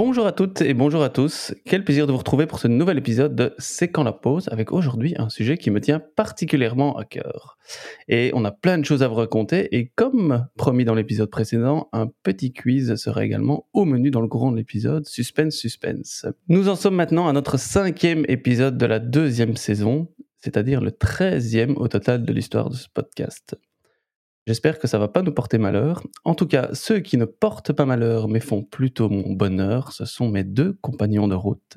Bonjour à toutes et bonjour à tous. Quel plaisir de vous retrouver pour ce nouvel épisode de C'est quand la pause avec aujourd'hui un sujet qui me tient particulièrement à cœur. Et on a plein de choses à vous raconter et comme promis dans l'épisode précédent, un petit quiz sera également au menu dans le courant de l'épisode. Suspense, suspense. Nous en sommes maintenant à notre cinquième épisode de la deuxième saison, c'est-à-dire le treizième au total de l'histoire de ce podcast. J'espère que ça va pas nous porter malheur. En tout cas, ceux qui ne portent pas malheur mais font plutôt mon bonheur, ce sont mes deux compagnons de route.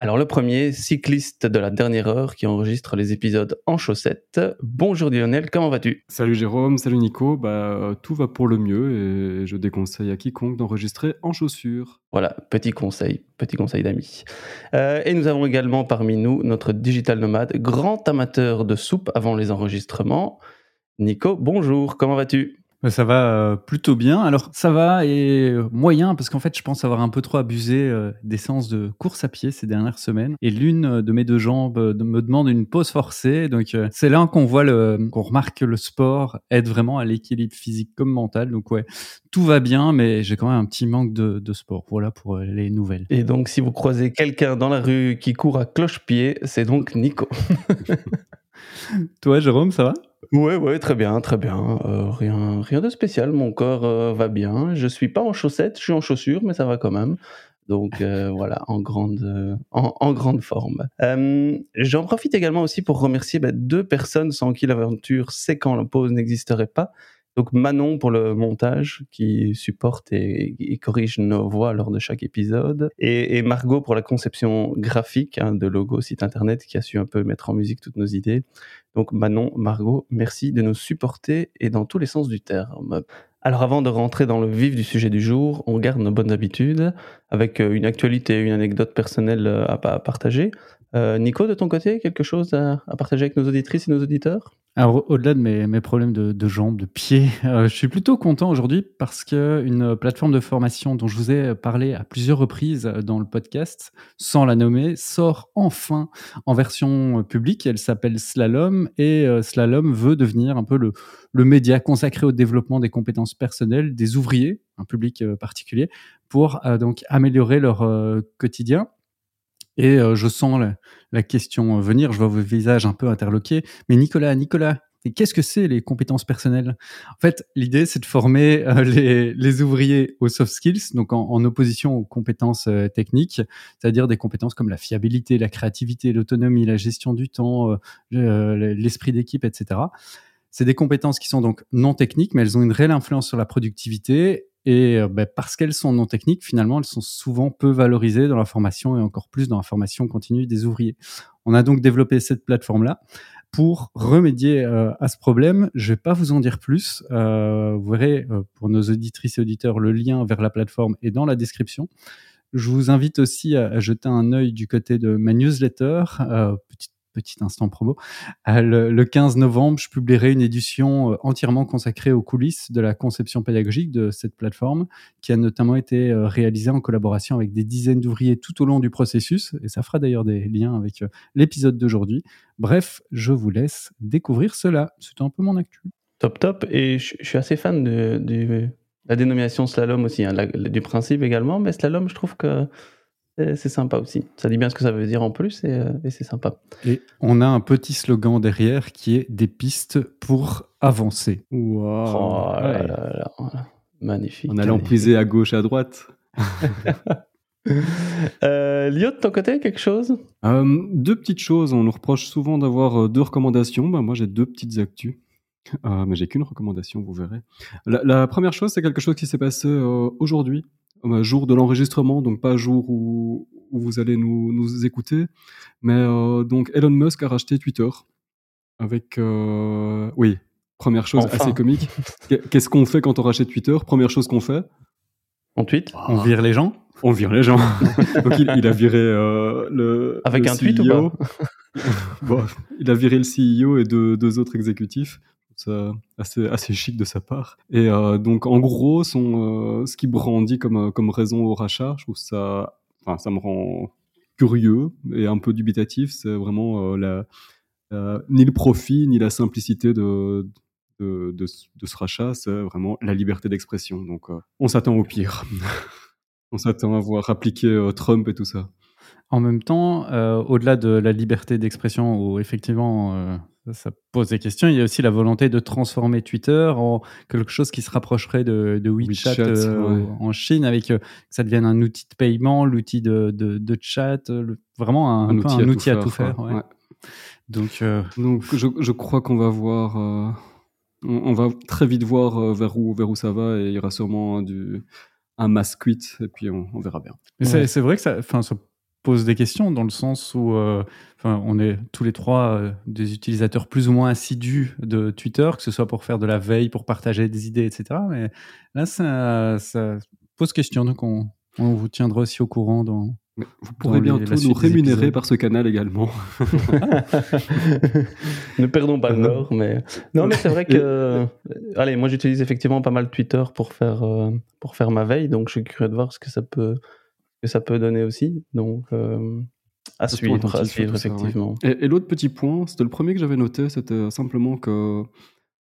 Alors le premier, cycliste de la dernière heure qui enregistre les épisodes en chaussettes. Bonjour Lionel, comment vas-tu? Salut Jérôme, salut Nico, bah tout va pour le mieux et je déconseille à quiconque d'enregistrer en chaussures. Voilà, petit conseil, petit conseil d'amis. Euh, et nous avons également parmi nous notre digital nomade, grand amateur de soupe avant les enregistrements. Nico, bonjour, comment vas-tu? Bah, ça va euh, plutôt bien. Alors ça va et euh, moyen parce qu'en fait je pense avoir un peu trop abusé euh, des séances de course à pied ces dernières semaines et l'une de mes deux jambes me demande une pause forcée. Donc c'est là qu'on voit le qu'on remarque que le sport aide vraiment à l'équilibre physique comme mental. Donc ouais, tout va bien mais j'ai quand même un petit manque de, de sport. Voilà pour les nouvelles. Et donc si vous croisez quelqu'un dans la rue qui court à cloche-pied, c'est donc Nico. Toi Jérôme, ça va? Ouais, ouais, très bien, très bien. Euh, rien, rien de spécial. Mon corps euh, va bien. Je suis pas en chaussettes, je suis en chaussures, mais ça va quand même. Donc euh, voilà, en grande, en, grande forme. J'en profite également aussi pour remercier bah, deux personnes sans qui l'aventure C'est quand la pause n'existerait pas. Donc Manon pour le montage qui supporte et, corrige nos voix lors de chaque épisode. Et, Margot pour la conception graphique hein, de logo site internet qui a su un peu mettre en musique toutes nos idées. Donc Manon, Margot, merci de nous supporter et dans tous les sens du terme. Alors avant de rentrer dans le vif du sujet du jour, on garde nos bonnes habitudes avec euh, une actualité, une anecdote personnelle euh, à partager. Euh, Nico, de ton côté, quelque chose à, partager avec nos auditrices et nos auditeurs? Alors, au-delà de mes, problèmes de, jambes, de pieds, euh, je suis plutôt content aujourd'hui parce qu'une plateforme de formation dont je vous ai parlé à plusieurs reprises dans le podcast, sans la nommer, sort enfin en version publique. Elle s'appelle Slalom et euh, Slalom veut devenir un peu le, le média consacré au développement des compétences personnelles des ouvriers, un public particulier, pour donc améliorer leur quotidien et euh, je sens la, question venir, je vois vos visages un peu interloqués. Mais Nicolas, Nicolas, qu'est-ce que c'est les compétences personnelles? En fait, l'idée, c'est de former euh, les, ouvriers aux soft skills, donc en, opposition aux compétences euh, techniques, c'est-à-dire des compétences comme la fiabilité, la créativité, l'autonomie, la gestion du temps, l'esprit d'équipe, etc. C'est des compétences qui sont donc non techniques, mais elles ont une réelle influence sur la productivité et euh, bah, parce qu'elles sont non techniques, finalement, elles sont souvent peu valorisées dans la formation et encore plus dans la formation continue des ouvriers. On a donc développé cette plateforme-là pour remédier euh, à ce problème. Je vais pas vous en dire plus. Euh, vous verrez pour nos auditrices et auditeurs le lien vers la plateforme est dans la description. Je vous invite aussi à, jeter un œil du côté de ma newsletter, petite petit instant promo. Euh, le, 15 novembre, je publierai une édition euh, entièrement consacrée aux coulisses de la conception pédagogique de cette plateforme, qui a notamment été euh, réalisée en collaboration avec des dizaines d'ouvriers tout au long du processus, et ça fera d'ailleurs des liens avec l'épisode d'aujourd'hui. Bref, je vous laisse découvrir cela. C'était un peu mon actu. Top, top. Et je, suis assez fan de, la dénomination slalom aussi, hein, du principe également, mais slalom, je trouve que c'est sympa aussi. Ça dit bien ce que ça veut dire en plus et, euh, c'est sympa. Et on a un petit slogan derrière qui est des pistes pour avancer. Wow. Oh là là Magnifique. On allant puiser à gauche, à droite. euh, Lio, de ton côté, quelque chose? Euh, Deux petites choses. On nous reproche souvent d'avoir euh, deux recommandations. Ben, moi, j'ai deux petites actus. mais j'ai qu'une recommandation, vous verrez. La, la première chose, c'est quelque chose qui s'est passé aujourd'hui jour de l'enregistrement, donc pas jour où, où vous allez nous, nous écouter. Mais euh, donc Elon Musk a racheté Twitter avec, euh, oui, première chose assez comique. Qu'est-ce qu'on fait quand on rachète Twitter? Première chose qu'on fait? On tweet? On vire les gens? On vire les gens. donc il, a viré euh, le. Avec un tweet ou pas? Bon, Il a viré le CEO et deux, deux autres exécutifs ça assez, assez chic de sa part. Et euh, donc, en gros, euh, ce qu'il brandit comme, euh, raison au rachat, je trouve ça, enfin, ça me rend curieux et un peu dubitatif. C'est vraiment ni le profit, ni la simplicité de, ce rachat, c'est vraiment la liberté d'expression. Donc, on s'attend au pire. On s'attend à voir appliquer Trump et tout ça. En même temps, au-delà de la liberté d'expression, où effectivement ça pose des questions. Il y a aussi la volonté de transformer Twitter en quelque chose qui se rapprocherait de, WeChat, euh, en Chine, avec euh, que ça devienne un outil de paiement, l'outil de, de, chat, vraiment un, outil, à tout faire. Donc, euh, Donc je, je crois qu'on va voir, on, va très vite voir vers où vers où ça va et il y aura sûrement du un mass quit et puis on, verra bien. C'est vrai que ça pose des questions dans le sens où euh, enfin, on est tous les trois euh, des utilisateurs plus ou moins assidus de Twitter, que ce soit pour faire de la veille, pour partager des idées, etc. Mais là, ça, ça pose question, donc on, on, vous tiendra aussi au courant dans. Vous pourrez bientôt nous rémunérer par ce canal également. ne perdons pas le nord, mais non, mais c'est vrai que, euh, allez, moi j'utilise effectivement pas mal Twitter pour faire pour faire ma veille, donc je suis curieux de voir ce que ça peut que ça peut donner aussi. Donc, euh, à suivre, à suivre effectivement. Et, l'autre petit point, c'était le premier que j'avais noté, c'était simplement que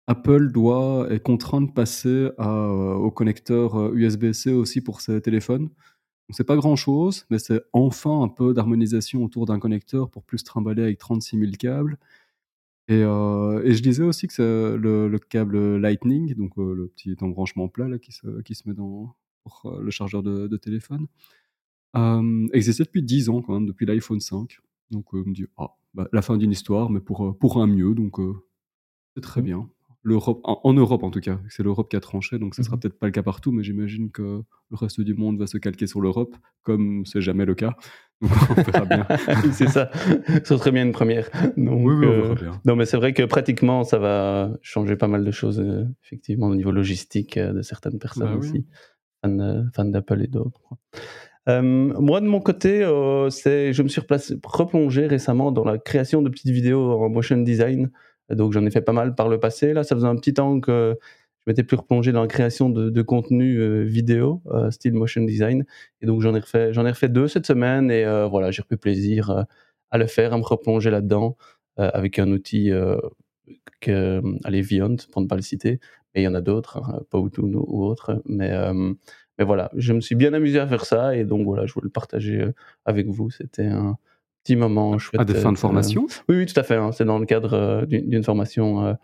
Apple doit est contraint de passer à, euh, au connecteur USB-C euh, aussi pour ses téléphones. C'est pas grand chose, mais c'est enfin un peu d'harmonisation autour d'un connecteur pour plus trimballer avec 36 000 câbles. Et, et je disais aussi que c'est le, câble Lightning, donc le petit embranchement plat là, qui, se, qui se met dans, pour le chargeur de, de téléphone, euh, existait depuis 10 ans quand même, depuis l'iPhone 5. Donc euh, me dit, ah, bah, la fin d'une histoire, mais pour, euh, pour un mieux, donc c'est très mmh. bien. L'Europe, en, Europe en tout cas, c'est l'Europe qui a tranché, donc ce sera mmh peut-être pas le cas partout, mais j'imagine que le reste du monde va se calquer sur l'Europe, comme c'est jamais le cas. Donc on verra bien. c'est ça, ce serait bien une première. Donc, oui, oui, bien. Non, mais c'est vrai que pratiquement ça va changer pas mal de choses, effectivement, au niveau logistique de certaines personnes bah aussi, fans, fans d'Apple et d'autres. Euh, moi, de mon côté, euh, je me suis replongé récemment dans la création de petites vidéos en motion design. Donc, j'en ai fait pas mal par le passé. Là, ça faisait un petit temps que je m'étais plus replongé dans la création de, contenu euh, vidéo, style motion design. Et donc, j'en ai refait, deux cette semaine. Et voilà, j'ai repris plaisir à le faire, à me replonger là-dedans avec un outil que, allez, Viont, pour ne pas le citer. Mais il y en a d'autres, hein, Powtoon ou autres. Mais mais voilà, je me suis bien amusé à faire ça et donc voilà, je voulais le partager euh, avec vous. C'était un petit moment chouette. À des fins de formation? Oui, oui, tout à fait. Hein. C'est dans le cadre euh, d'une formation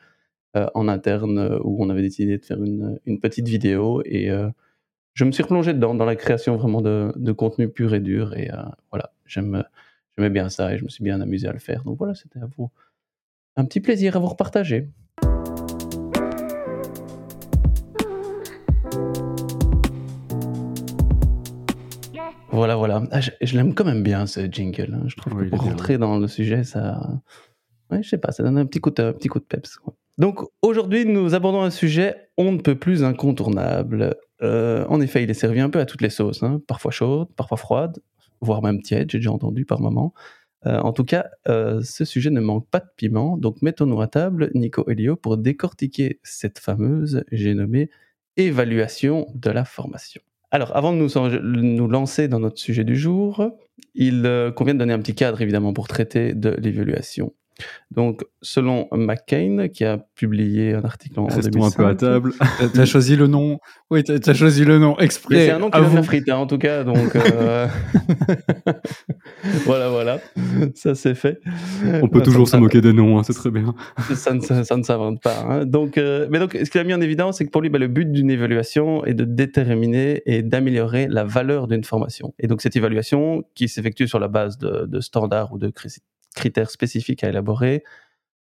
euh, en interne où on avait décidé de faire une, une petite vidéo et je me suis replongé dedans, dans la création vraiment de, de contenu pur et dur et voilà, j'aimais bien ça et je me suis bien amusé à le faire. Donc voilà, c'était à vous un petit plaisir à vous repartager. Voilà, voilà. Ah, je, l'aime quand même bien ce jingle. Hein. Je trouve que pour rentrer dans le sujet, ça. Ouais, je sais pas, ça donne un petit coup de, petit coup de peps. Donc aujourd'hui, nous abordons un sujet on ne peut plus incontournable. Euh, en effet, il est servi un peu à toutes les sauces, hein. parfois chaude, parfois froide, voire même tiède, j'ai déjà entendu par moment. Euh, en tout cas, euh, ce sujet ne manque pas de piment, donc mettons-nous à table, Nico et Lio, pour décortiquer cette fameuse, j'ai nommé, évaluation de la formation. Alors, avant de nous, lancer dans notre sujet du jour, il euh, convient de donner un petit cadre, évidemment, pour traiter de l'évaluation. Donc, selon McCain, qui a publié un article en Restons un peu à table. tu as choisi le nom. Oui, tu as, choisi le nom exprès. C'est un nom qui va frite, hein, en tout cas. Donc, euh, voilà, voilà. Ça, c'est fait. On peut toujours se moquer des noms, hein, c'est très bien. Ça ne, ça ne s'invente pas. Hein. Donc, euh, mais donc, ce qu'il a mis en évidence, c'est que pour lui, bah, le but d'une évaluation est de déterminer et d'améliorer la valeur d'une formation. Et donc, cette évaluation, qui s'effectue sur la base de, de standards ou de critères spécifiques à élaborer,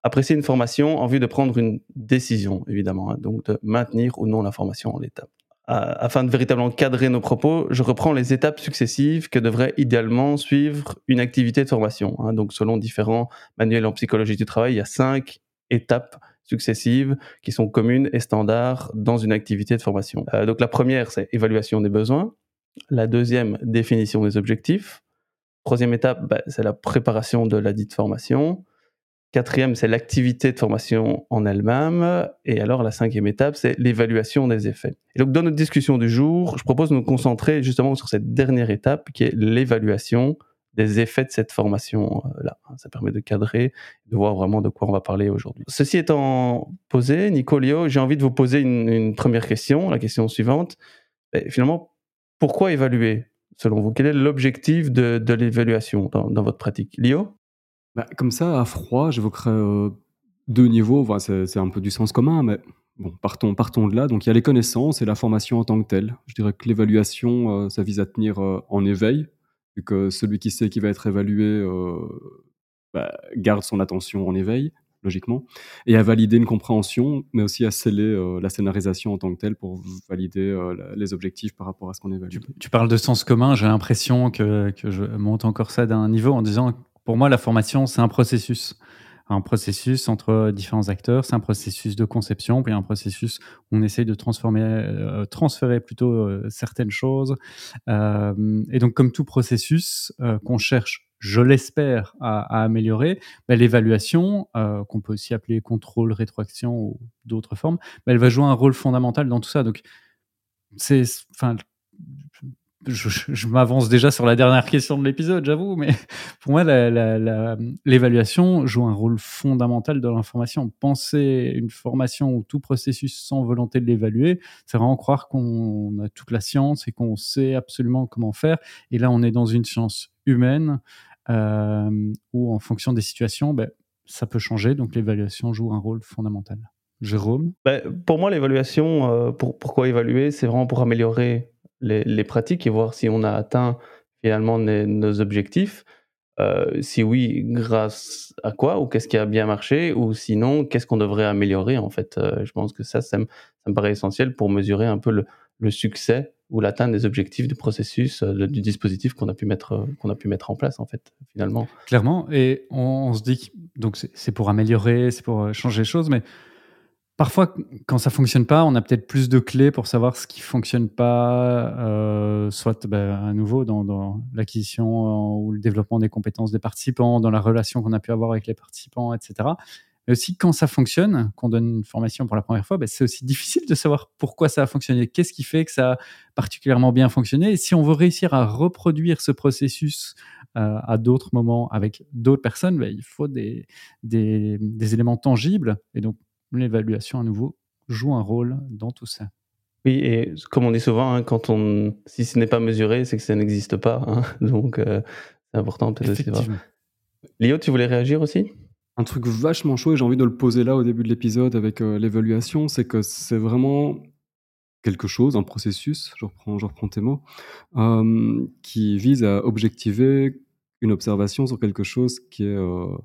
apprécier une formation en vue de prendre une décision, évidemment, hein, donc de maintenir ou non la formation en l'état. Afin de véritablement cadrer nos propos, je reprends les étapes successives que devrait idéalement suivre une activité de formation. Hein. Donc, selon différents manuels en psychologie du travail, il y a cinq étapes successives qui sont communes et standards dans une activité de formation. Euh, donc, la première, c'est évaluation des besoins. La deuxième, définition des objectifs. Troisième étape, bah, c'est la préparation de la dite formation. Quatrième, c'est l'activité de formation en elle-même. Et alors, la cinquième étape, c'est l'évaluation des effets. Et donc, dans notre discussion du jour, je propose de nous concentrer justement sur cette dernière étape qui est l'évaluation des effets de cette formation-là. Ça permet de cadrer, de voir vraiment de quoi on va parler aujourd'hui. Ceci étant posé, Nicolio, j'ai envie de vous poser une, première question, la question suivante. finalement, pourquoi évaluer? Selon vous Quel est l'objectif de, l'évaluation dans, votre pratique? Lio? Bah, Comme ça, à froid, j'évoquerais deux niveaux. c'est un peu du sens commun, mais bon, partons, partons de là. Donc, il y a les connaissances et la formation en tant que telle. Je dirais que l'évaluation, ça vise à tenir en éveil, vu que celui qui sait qui va être évalué bah, garde son attention en éveil logiquement, et à valider une compréhension, mais aussi à sceller euh, la scénarisation en tant que telle pour valider euh, les objectifs par rapport à ce qu'on évalue. Tu, parles de sens commun, j'ai l'impression que, que, je monte encore ça d'un niveau en disant, pour moi, la formation, c'est un processus. Un processus entre différents acteurs, c'est un processus de conception, puis un processus où on essaye de transformer, euh, transférer plutôt certaines choses. et donc, comme tout processus qu'on cherche je l'espère, à, améliorer, bah, l'évaluation, euh, qu'on peut aussi appeler contrôle, rétroaction ou d'autres formes, bah, elle va jouer un rôle fondamental dans tout ça. Donc, c'est, enfin, je, m'avance déjà sur la dernière question de l'épisode, j'avoue, mais pour moi, l'évaluation joue un rôle fondamental dans l'information. Penser une formation ou tout processus sans volonté de l'évaluer, c'est vraiment croire qu'on a toute la science et qu'on sait absolument comment faire. Et là, on est dans une science humaine euh, ou en fonction des situations, ben, ça peut changer. Donc l'évaluation joue un rôle fondamental. Jérôme? Ben, Pour moi, l'évaluation, euh, pour, pourquoi évaluer C'est vraiment pour améliorer les, pratiques et voir si on a atteint finalement nos objectifs. Euh, si oui, grâce à quoi ou qu'est-ce qui a bien marché ou sinon qu'est-ce qu'on devrait améliorer en fait. je pense que ça, ça me, paraît essentiel pour mesurer un peu le, le succès ou l'atteinte des objectifs du processus, euh, du dispositif qu'on a pu mettre euh, qu'on a pu mettre en place en fait finalement. Clairement, et on, se dit donc c'est pour améliorer, c'est pour euh, changer les choses, mais parfois quand ça fonctionne pas, on a peut-être plus de clés pour savoir ce qui fonctionne pas, soit ben, à nouveau dans l'acquisition ou le développement des compétences des participants, dans la relation qu'on a pu avoir avec les participants, etc. Mais aussi, quand ça fonctionne, qu'on donne une formation pour la première fois, ben, c'est aussi difficile de savoir pourquoi ça a fonctionné, qu'est-ce qui fait que ça a particulièrement bien fonctionné. Et si on veut réussir à reproduire ce processus euh, à d'autres moments avec d'autres personnes, ben, il faut des, des, des éléments tangibles. Et donc, l'évaluation, à nouveau, joue un rôle dans tout ça. Oui, et comme on dit souvent, hein, quand on, si ce n'est pas mesuré, c'est que ça n'existe pas. Hein. Donc, euh, c'est important peut-être aussi. Léo, tu voulais réagir aussi? Un truc vachement chaud, et j'ai envie de le poser là au début de l'épisode avec euh, l'évaluation, c'est que c'est vraiment quelque chose, un processus, je reprends, je reprends tes mots, euh, qui vise à objectiver une observation sur quelque chose qui est, euh,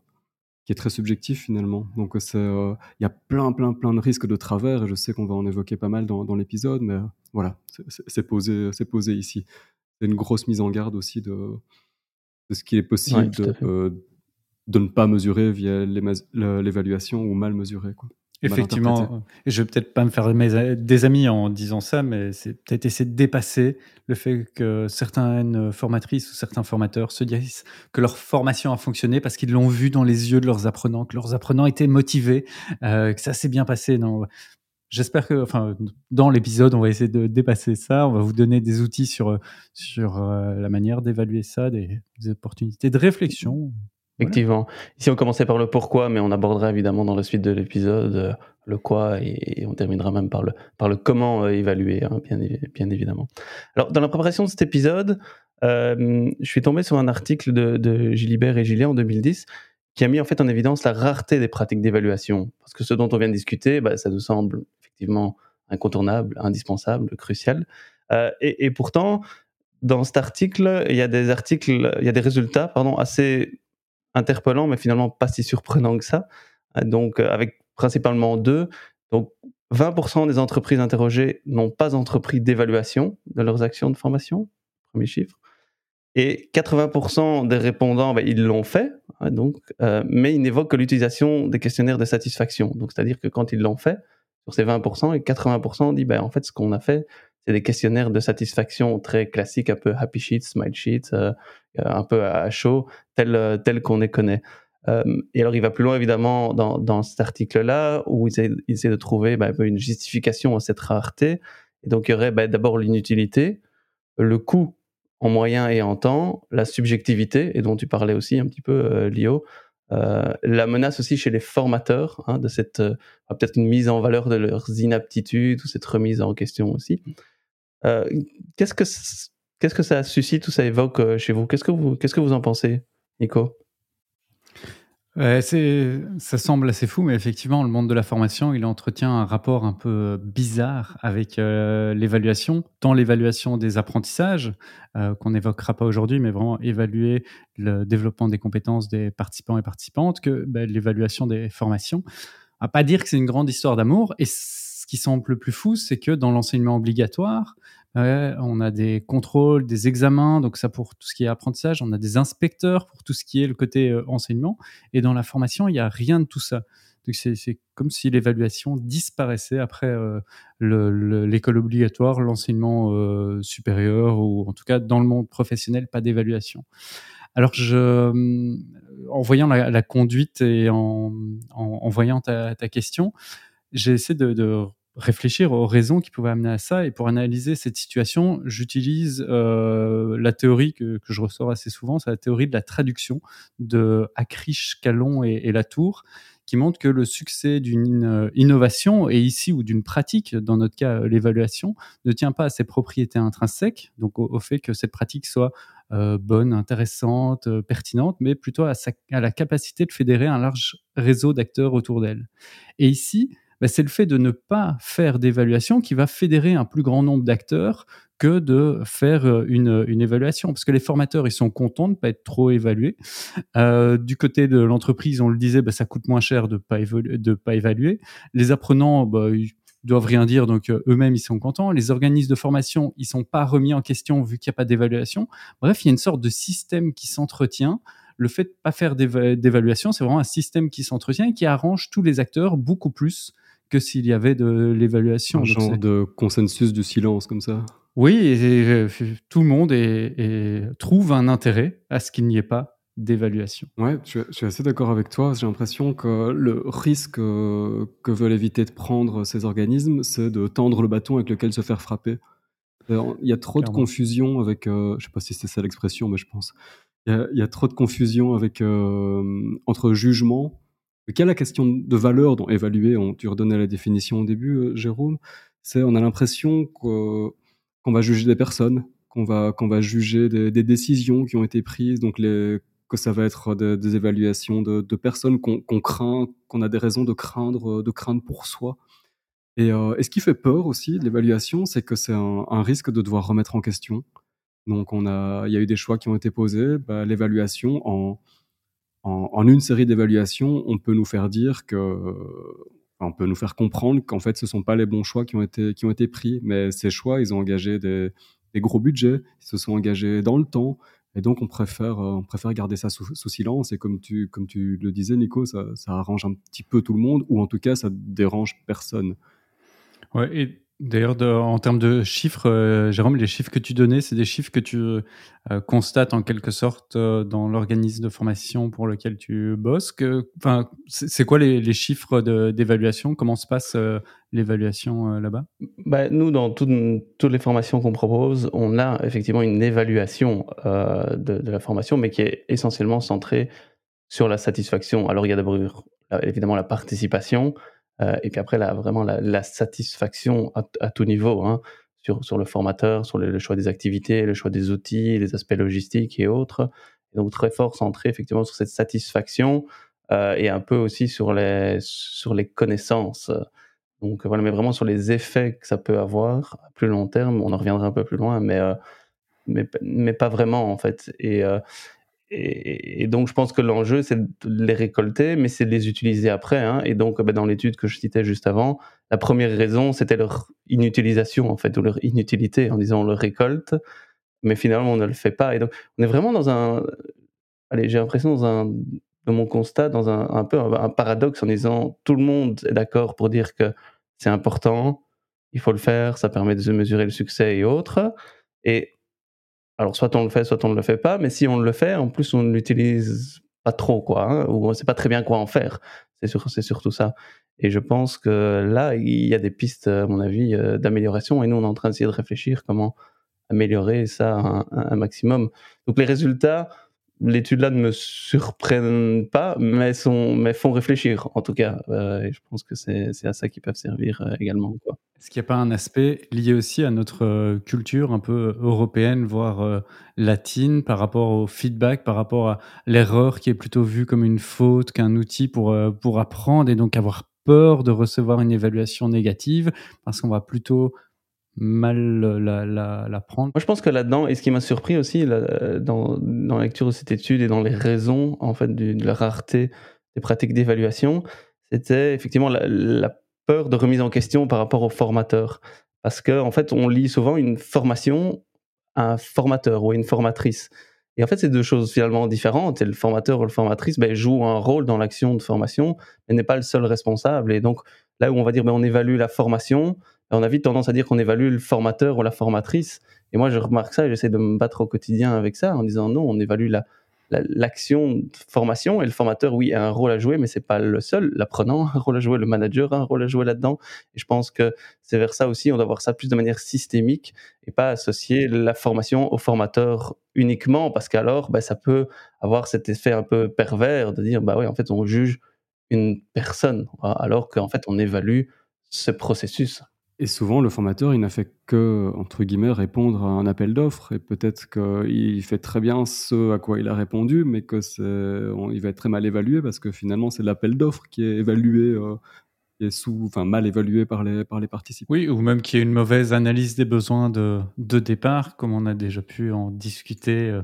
qui est très subjectif finalement. Donc il y a plein, plein, plein de risques de travers, et je sais qu'on va en évoquer pas mal dans, dans l'épisode, mais voilà, c'est posé, posé ici. C'est une grosse mise en garde aussi de, de ce qui est possible de de ne pas mesurer via l'évaluation ou mal mesurer. Quoi. Effectivement, et je vais peut-être pas me faire des amis en disant ça, mais c'est peut-être essayer de dépasser le fait que certaines formatrices ou certains formateurs se disent que leur formation a fonctionné parce qu'ils l'ont vu dans les yeux de leurs apprenants, que leurs apprenants étaient motivés, euh, que ça s'est bien passé. Non, J'espère que, enfin, dans l'épisode, on va essayer de dépasser ça. On va vous donner des outils sur sur euh, la manière d'évaluer ça, des, opportunités de réflexion. Effectivement. Ici, on commençait par le pourquoi, mais on abordera évidemment dans la suite de l'épisode euh, le quoi et, on terminera même par le, par le comment euh, évaluer, hein, bien, bien, évidemment. Alors, dans la préparation de cet épisode, euh, je suis tombé sur un article de, de Gilibert et Gillet en 2010 qui a mis en fait en évidence la rareté des pratiques d'évaluation. Parce que ce dont on vient de discuter, bah, ça nous semble effectivement incontournable, indispensable, crucial. et, et pourtant, dans cet article, il y a des articles, il y a des résultats, pardon, assez interpellant, mais finalement pas si surprenant que ça. Euh, donc, euh, avec principalement deux. Donc, 20% des entreprises interrogées n'ont pas entrepris d'évaluation de leurs actions de formation, premier chiffre. Et 80% des répondants, ben, ils l'ont fait, hein, donc, euh, mais ils n'évoquent que l'utilisation des questionnaires de satisfaction. Donc, c'est-à-dire que quand ils l'ont fait, sur ces 20%, et 80% dit, ben, en fait, ce qu'on a fait, c'est des questionnaires de satisfaction très classiques, un peu happy sheets, smile sheets, euh, un peu à chaud, tel, euh, tel qu'on les connaît. Euh, et alors, il va plus loin, évidemment, dans, cet article-là, où il essaie, de trouver bah, une justification à cette rareté. Et donc, il y aurait bah, d'abord l'inutilité, le coût en moyens et en temps, la subjectivité, et dont tu parlais aussi un petit peu, Lio, la menace aussi chez les formateurs hein, de cette peut-être une mise en valeur de leurs inaptitudes ou cette remise en question aussi. Euh, qu'est-ce que ça suscite ou ça évoque chez vous? Qu'est-ce que vous, en pensez, Nico? Ça semble assez fou, mais effectivement, le monde de la formation, il entretient un rapport un peu bizarre avec euh, l'évaluation, tant l'évaluation des apprentissages, euh, qu'on n'évoquera pas aujourd'hui, mais vraiment évaluer le développement des compétences des participants et participantes, que ben, l'évaluation des formations. À pas dire que c'est une grande histoire d'amour, et ce qui semble le plus fou, c'est que dans l'enseignement obligatoire, on a des contrôles, des examens, donc ça pour tout ce qui est apprentissage, on a des inspecteurs pour tout ce qui est le côté euh, enseignement, et dans la formation, il n'y a rien de tout ça. Donc c'est comme si l'évaluation disparaissait après euh, l'école obligatoire, l'enseignement euh, supérieur, ou en tout cas dans le monde professionnel, pas d'évaluation. Alors, je, en voyant la, conduite et en, voyant ta, question, j'ai essayé de, de réfléchir aux raisons qui pouvaient amener à ça. Et pour analyser cette situation, j'utilise euh, la théorie que, je ressors assez souvent, c'est la théorie de la traduction de Acriche, Calon et, Latour, qui montre que le succès d'une euh, innovation, et ici ou d'une pratique, dans notre cas l'évaluation, ne tient pas à ses propriétés intrinsèques, donc au, fait que cette pratique soit euh, bonne, intéressante, euh, pertinente, mais plutôt à, sa, à la capacité de fédérer un large réseau d'acteurs autour d'elle. Et ici, c'est le fait de ne pas faire d'évaluation qui va fédérer un plus grand nombre d'acteurs que de faire euh, une, une, évaluation. Parce que les formateurs, ils sont contents de ne pas être trop évalués. Euh, du côté de l'entreprise, on le disait, bah, ça coûte moins cher de ne pas, évaluer. Les apprenants, bah, ils doivent rien dire, donc euh, eux-mêmes, ils sont contents. Les organismes de formation, ils sont pas remis en question vu qu'il n'y a pas d'évaluation. Bref, il y a une sorte de système qui s'entretient le fait de pas faire d'évaluation, c'est vraiment un système qui s'entretient et qui arrange tous les acteurs beaucoup plus que s'il y avait de l'évaluation. Un genre de consensus du silence comme ça. Oui, et, tout le monde trouve un intérêt à ce qu'il n'y ait pas d'évaluation. Ouais, je, suis assez d'accord avec toi. J'ai l'impression que le risque euh, que veulent éviter de prendre ces organismes, c'est de tendre le bâton avec lequel se faire frapper. Il y a trop de confusion avec, euh, je sais pas si c'est ça l'expression, mais je pense. Il y, a, trop de confusion avec euh, entre jugement quelle est la question de valeur dont évaluer Tu redonnais la définition au début, euh, Jérôme. C'est on a l'impression qu'on va juger des personnes, qu'on va, qu'on va juger des, décisions qui ont été prises, donc que ça va être des, évaluations de, personnes qu'on craint, qu'on a des raisons de craindre, de craindre pour soi. Et, euh, ce qui fait peur aussi de l'évaluation, c'est que c'est un, risque de devoir remettre en question. Donc on a, il y a eu des choix qui ont été posés. Bah, l'évaluation en en, une série d'évaluations, on peut nous faire dire que, on peut nous faire comprendre qu'en fait, ce sont pas les bons choix qui ont été qui ont été pris, mais ces choix, ils ont engagé des, gros budgets, ils se sont engagés dans le temps, et donc on préfère on préfère garder ça sous, silence. Et comme tu comme tu le disais, Nico, ça, arrange un petit peu tout le monde, ou en tout cas, ça dérange personne. Ouais, D'ailleurs, en termes de chiffres, euh, Jérôme, les chiffres que tu donnais, c'est des chiffres que tu euh, constates en quelque sorte euh, dans l'organisme de formation pour lequel tu bosses. enfin, c'est quoi les, chiffres d'évaluation? Comment se passe l'évaluation là-bas? Bah, Nous, dans toutes les formations qu'on propose, on a effectivement une évaluation de, de, la formation, mais qui est essentiellement centrée sur la satisfaction. Alors, il y a d'abord évidemment la participation, euh, et puis après, là, vraiment la, satisfaction à, tout niveau, hein, sur, sur le formateur, sur le, choix des activités, le choix des outils, les aspects logistiques et autres. donc très fort centré effectivement sur cette satisfaction euh, et un peu aussi sur les, sur les connaissances. Donc voilà, mais vraiment sur les effets que ça peut avoir à plus long terme. On en reviendra un peu plus loin, mais, euh, mais, mais pas vraiment en fait. Et, et, donc, je pense que l'enjeu, c'est de les récolter, mais c'est de les utiliser après. Hein. Et donc, ben, dans l'étude que je citais juste avant, la première raison, c'était leur inutilisation, en fait, ou leur inutilité, en disant on le récolte, mais finalement, on ne le fait pas. Et donc, on est vraiment dans un. Allez, j'ai l'impression, dans un. Dans mon constat, dans un, un peu un, paradoxe en disant tout le monde est d'accord pour dire que c'est important, il faut le faire, ça permet de mesurer le succès et autres. Et alors, soit on le fait, soit on ne le fait pas, mais si on le fait, en plus, on l'utilise pas trop, quoi, hein, ou on sait pas très bien quoi en faire. C'est sur, surtout ça. Et je pense que là, il y a des pistes, à mon avis, euh, d'amélioration, et nous, on est en train d'essayer de réfléchir comment améliorer ça un, maximum. Donc, les résultats, l'étude-là ne me surprennent pas, mais, sont, mais font réfléchir, en tout cas. Euh, et je pense que c'est à ça qu'ils peuvent servir euh, également. Est-ce qu'il n'y a pas un aspect lié aussi à notre euh, culture un peu européenne, voire latine, par rapport au feedback, par rapport à l'erreur qui est plutôt vue comme une faute qu'un outil pour, pour apprendre et donc avoir peur de recevoir une évaluation négative? Parce qu'on va plutôt mal la, la, prendre. Moi, je pense que là-dedans, et ce qui m'a surpris aussi dans, dans, la lecture de cette étude et dans les raisons en fait de, la rareté des pratiques d'évaluation, c'était effectivement la, peur de remise en question par rapport au formateur. Parce qu'en en fait, on lit souvent une formation à un formateur ou à une formatrice. Et en fait, c'est deux choses finalement différentes. Le formateur ou la formatrice ben, joue un rôle dans l'action de formation, mais n'est pas le seul responsable. Et donc, là où on va dire, ben, on évalue la formation, on a vite tendance à dire qu'on évalue le formateur ou la formatrice. Et moi, je remarque ça et j'essaie de me battre au quotidien avec ça en disant non, on évalue la, l'action de formation et le formateur, oui, a un rôle à jouer, mais c'est pas le seul. L'apprenant a un rôle à jouer, le manager a un rôle à jouer là-dedans. Et je pense que c'est vers ça aussi, on doit voir ça plus de manière systémique et pas associer la formation au formateur uniquement, parce qu'alors, bah, ça peut avoir cet effet un peu pervers de dire, bah oui, en fait, on juge une personne, alors qu'en fait, on évalue ce processus. Et souvent, le formateur, il n'a fait que, entre guillemets, répondre à un appel d'offres. Et peut-être qu'il fait très bien ce à quoi il a répondu, mais que il va être très mal évalué parce que finalement, c'est l'appel d'offres qui est évalué, euh, qui est sous, enfin, mal évalué par les, par les participants. Oui, ou même qu'il y ait une mauvaise analyse des besoins de, de départ, comme on a déjà pu en discuter. Euh,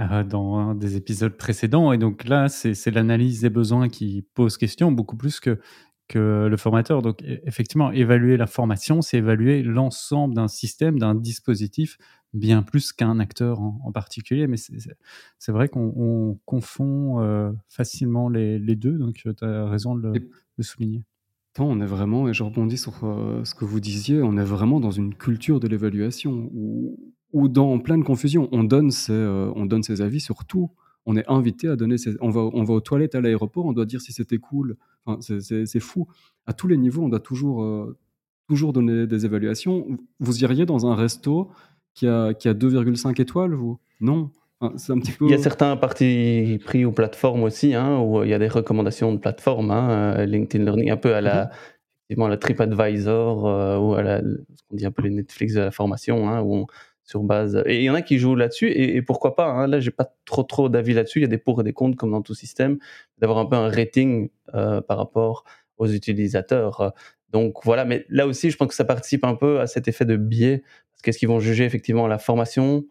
euh, dans un des épisodes précédents. Et donc là, c'est l'analyse des besoins qui pose question, beaucoup plus que que le formateur. Donc, effectivement, évaluer la formation, c'est évaluer l'ensemble d'un système, d'un dispositif, bien plus qu'un acteur en, particulier. Mais c'est vrai qu'on confond euh, facilement les, deux, donc euh, tu as raison de le, souligner. On est vraiment, et je rebondis sur euh, ce que vous disiez, on est vraiment dans une culture de l'évaluation où, dans plein de confusion, on donne ses, on donne ses avis sur tout on est invité à donner. on, va, on va aux toilettes à l'aéroport, on doit dire si c'était cool. Enfin, c'est fou. À tous les niveaux, on doit toujours, euh, toujours donner des évaluations. Vous iriez dans un resto qui a, qui a 2,5 étoiles, vous? Non. c'est un petit peu... Il y a certains partis pris ou plateformes aussi, hein, où il y a des recommandations de plateformes, hein, euh, LinkedIn Learning, un peu à la, mm-hmm. la TripAdvisor, euh, ou à la, ce qu'on dit un peu les Netflix de la formation, hein, où on, sur base. Et il y en a qui jouent là-dessus, et, pourquoi pas. Hein. Là, j'ai pas trop trop d'avis là-dessus. Il y a des pour et des contre, comme dans tout système, d'avoir un peu un rating euh, par rapport aux utilisateurs. Donc voilà, mais là aussi, je pense que ça participe un peu à cet effet de biais, parce qu'est-ce qu'ils vont juger effectivement la formation,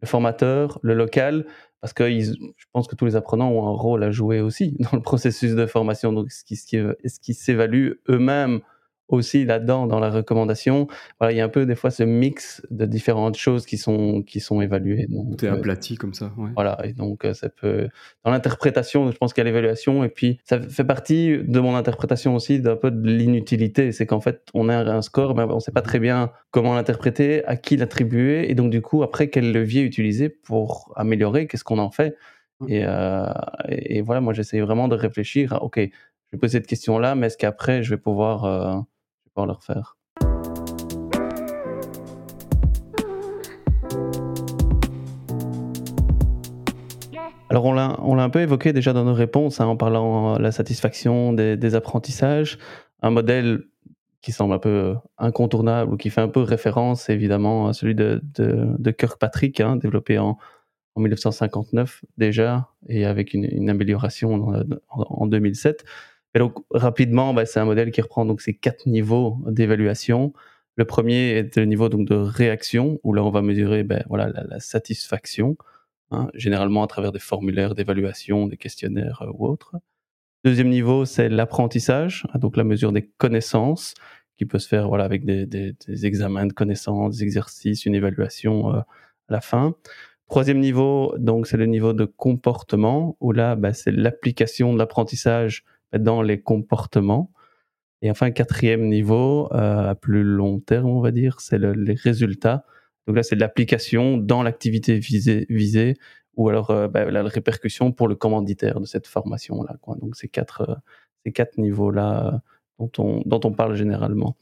le formateur, le local, parce que je pense que tous les apprenants ont un rôle à jouer aussi dans le processus de formation. Donc, est-ce qu'ils s'évaluent eux-mêmes aussi là-dedans dans la recommandation. Voilà, il y a un peu des fois ce mix de différentes choses qui sont qui sont évaluées. Donc, es aplati comme ça. Ouais. Voilà, et donc euh, ça peut dans l'interprétation, je pense qu'il y a l'évaluation et puis ça fait partie de mon interprétation aussi d'un peu de l'inutilité, c'est qu'en fait on a un score, mais on sait pas très bien comment l'interpréter, à qui l'attribuer et donc du coup après quel levier utiliser pour améliorer, qu'est-ce qu'on en fait. Et, euh, et, voilà, moi j'essaie vraiment de réfléchir à, ok, je vais poser cette question-là, mais est-ce qu'après je vais pouvoir euh, leur faire. Alors on l'a, un peu évoqué déjà dans nos réponses hein, en parlant de la satisfaction des, apprentissages, un modèle qui semble un peu incontournable ou qui fait un peu référence évidemment à celui de, de, Kirkpatrick, hein, développé en, en, 1959 déjà et avec une, amélioration en 2007. Et donc, rapidement, bah, c'est un modèle qui reprend donc ces quatre niveaux d'évaluation. Le premier est le niveau donc de réaction, où là, on va mesurer ben, voilà, la, satisfaction, hein, généralement à travers des formulaires d'évaluation, des questionnaires euh, ou autres. Deuxième niveau, c'est l'apprentissage, hein, donc la mesure des connaissances, qui peut se faire voilà, avec des, examens de connaissances, des exercices, une évaluation euh, à la fin. Troisième niveau, donc c'est le niveau de comportement, où là, ben, c'est l'application de l'apprentissage dans les comportements. Et enfin, quatrième niveau, euh, à plus long terme, on va dire, c'est les résultats. Donc là, c'est l'application dans l'activité visée, visée ou alors euh, bah, la répercussion pour le commanditaire de cette formation-là. Donc ces quatre, euh, quatre niveaux-là dont, on, dont on parle généralement.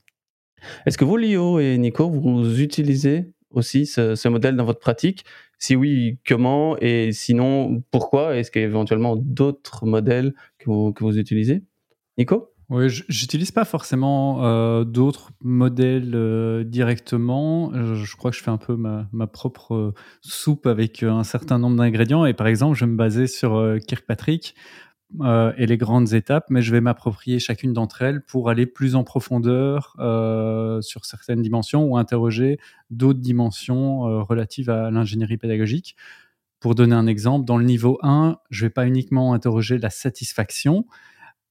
Est-ce que vous, Lio et Nico, vous utilisez aussi ce, modèle dans votre pratique? Si oui, comment? Et sinon, pourquoi? Est-ce qu'il y a éventuellement d'autres modèles que vous, utilisez Nico? Oui, j'utilise pas forcément euh, d'autres modèles euh, directement. Je, crois que je fais un peu ma, propre soupe avec un certain nombre d'ingrédients. Et par exemple, je vais me baser sur Kirkpatrick euh, et les grandes étapes, mais je vais m'approprier chacune d'entre elles pour aller plus en profondeur euh, sur certaines dimensions ou interroger d'autres dimensions euh, relatives à l'ingénierie pédagogique. Pour donner un exemple, dans le niveau 1, je ne vais pas uniquement interroger la satisfaction,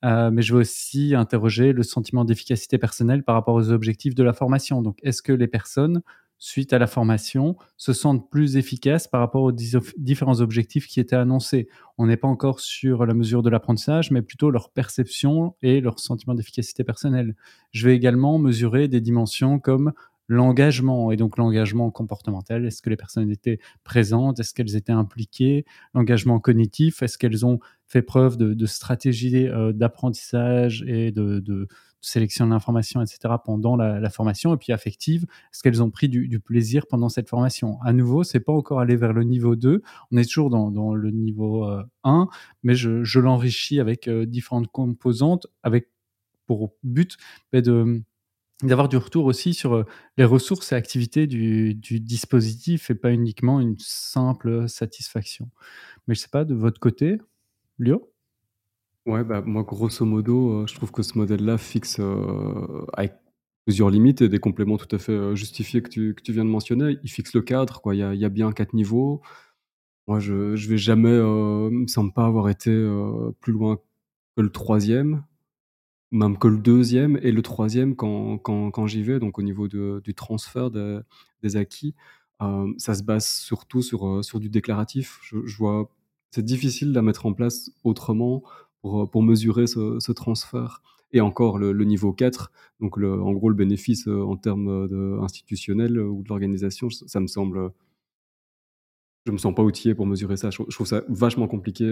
mais je vais aussi interroger le sentiment d'efficacité personnelle par rapport aux objectifs de la formation. Donc, est-ce que les personnes suite à la formation, se sentent plus efficaces par rapport aux différents objectifs qui étaient annoncés? On n'est pas encore sur la mesure de l'apprentissage, mais plutôt leur perception et leur sentiment d'efficacité personnelle. Je vais également mesurer des dimensions comme l'engagement, et donc l'engagement comportemental, est-ce que les personnes étaient présentes, est-ce qu'elles étaient impliquées, l'engagement cognitif, est-ce qu'elles ont fait preuve de, stratégie euh, d'apprentissage et de, sélection de l'information, etc., pendant la, formation, et puis affective, est-ce qu'elles ont pris du, plaisir pendant cette formation? À nouveau, c'est pas encore aller vers le niveau 2, on est toujours dans, le niveau 1, euh, mais je, l'enrichis avec euh, différentes composantes, avec pour but ben, de d'avoir du retour aussi sur les ressources et activités du, dispositif et pas uniquement une simple satisfaction. Mais je sais pas, de votre côté, Lio Ouais, bah, moi, grosso modo, je trouve que ce modèle-là fixe avec plusieurs limites et des compléments tout à fait justifiés que tu, que tu, viens de mentionner. Il fixe le cadre, quoi. Il y a, il bien quatre niveaux. Moi, je, je vais jamais, euh, me semble pas avoir été plus loin que le troisième même que le deuxième et le troisième quand, quand, quand j'y vais, donc au niveau de, du transfert des acquis, euh, ça se base surtout sur, euh, sur du déclaratif. Je, vois, c'est difficile de la mettre en place autrement pour, euh, pour mesurer ce, transfert. Et encore le, niveau 4, donc en gros le bénéfice en termes institutionnels ou de l'organisation, ça me semble je me sens pas outillé pour mesurer ça. Je, trouve ça vachement compliqué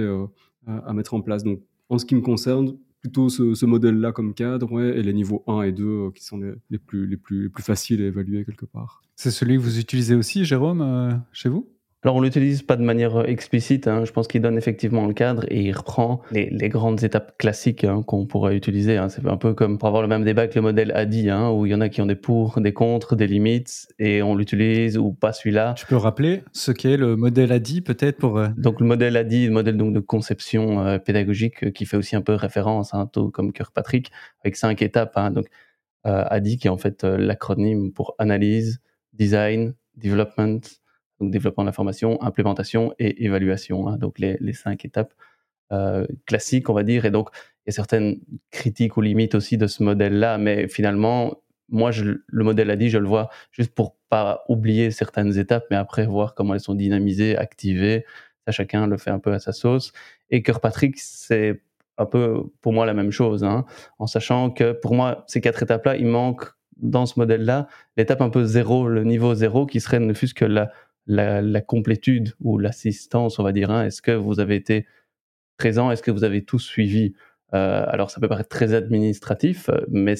à, à, mettre en place. Donc, en ce qui me concerne, plutôt ce, modèle-là comme cadre, ouais, et les niveaux 1 et 2 euh, qui sont les, plus, les, plus, les plus faciles à évaluer quelque part. C'est celui que vous utilisez aussi, Jérôme, euh, chez vous? Alors on l'utilise pas de manière euh, explicite, hein. je pense qu'il donne effectivement le cadre et il reprend les, grandes étapes classiques hein, qu'on pourrait utiliser. Hein. C'est un peu comme pour avoir le même débat que le modèle ADI, où il y en a qui ont des pour, des contre, des limites et on l'utilise ou pas celui-là. Tu peux rappeler ce qu'est le modèle ADI peut-être pour... Euh, donc le modèle ADI, le modèle donc de conception euh, pédagogique qui fait aussi un peu référence, tout comme Kirkpatrick, avec cinq étapes. Donc ADI qui est en fait l'acronyme pour analyse, design, development, développement de l'information, implémentation et évaluation, hein, donc les, cinq étapes euh, classiques, on va dire. Et donc, il y a certaines critiques ou limites aussi de ce modèle-là, mais finalement, moi, le modèle a dit, je le vois juste pour pas oublier certaines étapes, mais après voir comment elles sont dynamisées, activées. Ça, chacun le fait un peu à sa sauce. Et Cœur Patrick, c'est un peu pour moi la même chose, hein, en sachant que pour moi, ces quatre étapes-là, il manque dans ce modèle-là l'étape un peu zéro, le niveau zéro, qui serait ne fût-ce que la, la, complétude ou l'assistance, on va dire. Hein. Est-ce que vous avez été présent? Est-ce que vous avez tout suivi? Euh, Alors, ça peut paraître très administratif, mais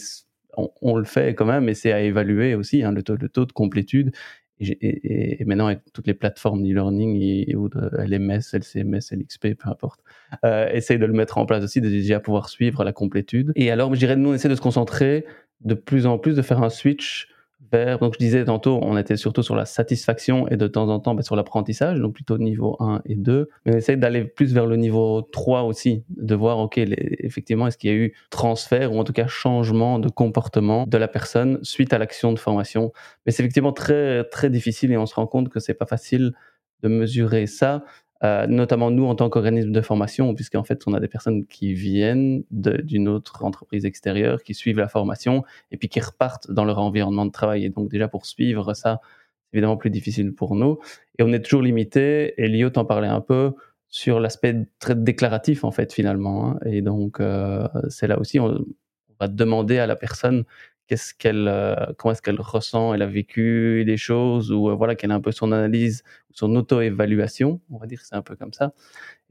on, le fait quand même et c'est à évaluer aussi, hein, le, taux, de complétude. Et, maintenant, avec toutes les plateformes d'e-learning ou de LMS, LCMS, LXP, peu importe, euh, essaye de le mettre en place aussi, de déjà pouvoir suivre la complétude. Et alors, je dirais, nous, on essaie de se concentrer de plus en plus, de faire un switch donc je disais tantôt, on était surtout sur la satisfaction et de temps en temps bah, sur l'apprentissage, donc plutôt niveau 1 et 2. Mais on essaie d'aller plus vers le niveau 3 aussi, de voir, OK, effectivement, est-ce qu'il y a eu transfert ou en tout cas changement de comportement de la personne suite à l'action de formation. Mais c'est effectivement très, très difficile et on se rend compte que c'est pas facile de mesurer ça. Euh, notamment nous en tant qu'organisme de formation, puisqu'en fait on a des personnes qui viennent d'une autre entreprise extérieure, qui suivent la formation et puis qui repartent dans leur environnement de travail. Et donc déjà pour suivre ça, c'est évidemment plus difficile pour nous. Et on est toujours limité, et Lio t'en parlait un peu, sur l'aspect très déclaratif en fait finalement. Hein. Et donc euh, c'est là aussi, on, on va demander à la personne qu'est-ce qu'elle, euh, comment est-ce qu'elle ressent, elle a vécu des choses ou euh, voilà qu'elle a un peu son analyse, son auto-évaluation, on va dire c'est un peu comme ça.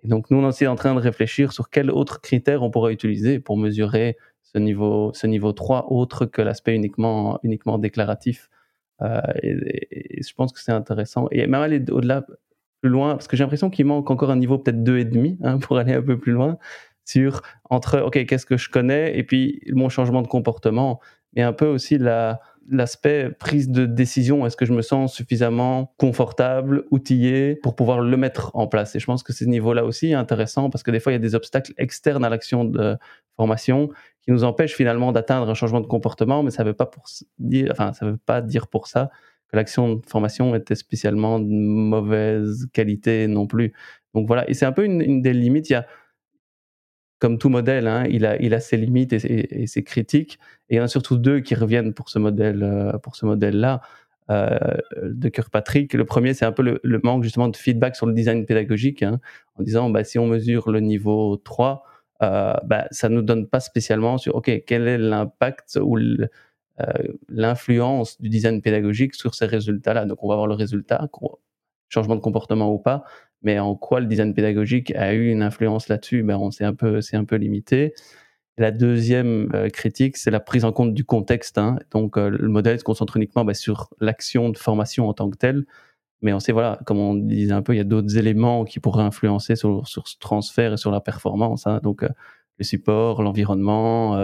Et donc nous on est aussi en train de réfléchir sur quels autres critères on pourrait utiliser pour mesurer ce niveau, ce niveau 3 autre que l'aspect uniquement, uniquement déclaratif et, je pense que c'est intéressant. Et même aller au-delà, plus loin, parce que j'ai l'impression qu'il manque encore un niveau peut-être deux et demi hein, pour aller un peu plus loin sur entre ok qu'est-ce que je connais et puis mon changement de comportement et un peu aussi la l'aspect prise de décision, est-ce que je me sens suffisamment confortable, outillé pour pouvoir le mettre en place? Et je pense que ce niveau-là aussi est intéressant parce que des fois, il y a des obstacles externes à l'action de formation qui nous empêchent finalement d'atteindre un changement de comportement, mais ça ne veut pas pour dire, enfin, ça veut pas dire pour ça que l'action de formation était spécialement de mauvaise qualité non plus. Donc voilà, et c'est un peu une, une des limites. Il y a comme tout modèle, hein, il, a, ses limites et, ses critiques. Et il y en a surtout deux qui reviennent pour ce modèle, euh, pour ce modèle-là euh, de Kirkpatrick. Le premier, c'est un peu le, manque justement de feedback sur le design pédagogique, hein, en disant bah, si on mesure le niveau 3, euh, bah, ça ne nous donne pas spécialement sur ok quel est l'impact ou l'influence du design pédagogique sur ces résultats-là. Donc on va voir le résultat, changement de comportement ou pas, mais en quoi le design pédagogique a eu une influence là-dessus, ben on c'est un peu c'est un peu limité. La deuxième euh, critique, c'est la prise en compte du contexte. Hein. Donc euh, le modèle se concentre uniquement ben, sur l'action de formation en tant que telle, mais on sait voilà, comme on disait un peu, il y a d'autres éléments qui pourraient influencer sur, sur ce transfert et sur la performance. Hein. Donc euh, le support, l'environnement,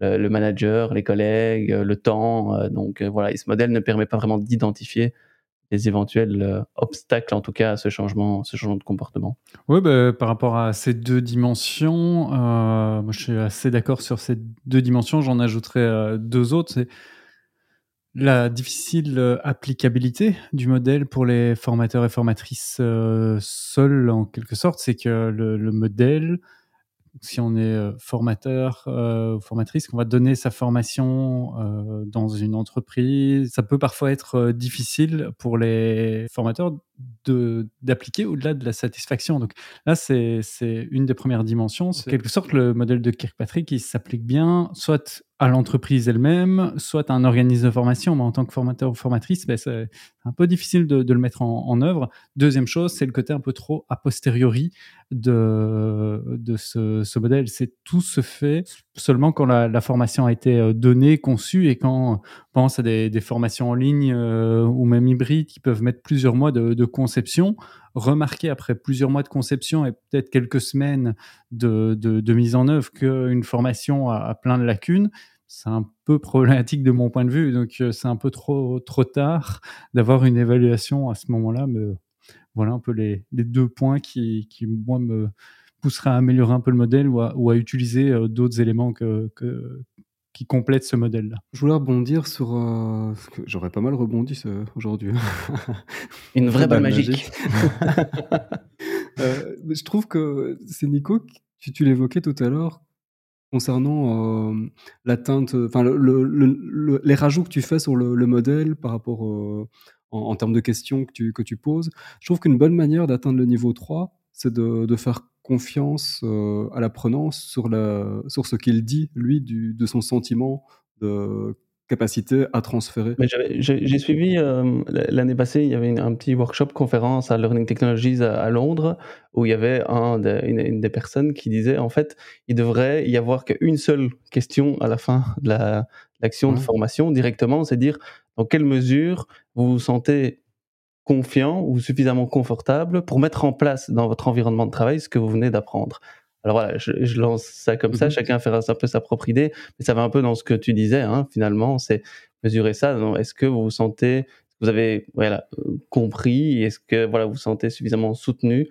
le, le, manager, les collègues, le temps. donc voilà, et ce modèle ne permet pas vraiment d'identifier les éventuels euh, obstacles, en tout cas, à ce changement, ce changement de comportement Oui, bah, par rapport à ces deux dimensions, euh, moi, je suis assez d'accord sur ces deux dimensions. J'en ajouterai euh, deux autres. La difficile applicabilité du modèle pour les formateurs et formatrices seuls, en quelque sorte. C'est que le modèle si on est euh, formateur euh, ou formatrice, qu'on va donner sa formation euh, dans une entreprise, ça peut parfois être difficile pour les formateurs d'appliquer au-delà de la satisfaction. Donc là, c'est une des premières dimensions. C'est quelque sorte le modèle de Kirkpatrick qui s'applique bien, soit à l'entreprise elle-même, soit à un organisme de formation. Mais en tant que formateur ou formatrice, ben, c'est un peu difficile de, le mettre en, œuvre. Deuxième chose, c'est le côté un peu trop a posteriori de, de ce, modèle. C'est tout se fait seulement quand la, formation a été euh, donnée, conçue, et quand on pense à des, formations en ligne euh, ou même hybrides qui peuvent mettre plusieurs mois de, conception. Remarquer après plusieurs mois de conception et peut-être quelques semaines de, mise en œuvre qu'une formation a, plein de lacunes, c'est un peu problématique de mon point de vue. Donc euh, c'est un peu trop, trop tard d'avoir une évaluation à ce moment-là. Voilà un peu les, deux points qui, moi, me pousseraient à améliorer un peu le modèle ou à, utiliser euh, d'autres éléments que, qui complètent ce modèle-là. Je voulais rebondir sur. Euh, j'aurais pas mal rebondi aujourd'hui. Une vraie balle magique. Euh, je trouve que c'est Nico, tu, tu l'évoquais tout à l'heure, concernant euh, l'atteinte, enfin le, les rajouts que tu fais sur le, modèle par rapport en, termes de questions que tu, que tu poses. Je trouve qu'une bonne manière d'atteindre le niveau 3, c'est de, de, faire confiance euh, à l'apprenant sur, la, sur ce qu'il dit, lui, du, de son sentiment de capacité à transférer. J'ai suivi euh, l'année passée, il y avait un petit workshop conférence à Learning Technologies à, Londres où il y avait un une, des personnes qui disait en fait il devrait y avoir qu'une seule question à la fin de l'action de formation directement, c'est dire dans quelle mesure vous vous sentez confiant ou suffisamment confortable pour mettre en place dans votre environnement de travail ce que vous venez d'apprendre? Alors voilà, je, lance ça comme ça, mhm. chacun fera un peu sa propre idée, mais ça va un peu dans ce que tu disais, hein, finalement, c'est mesurer ça. Est-ce que vous vous sentez, vous avez voilà, compris, est-ce que voilà, vous vous sentez suffisamment soutenu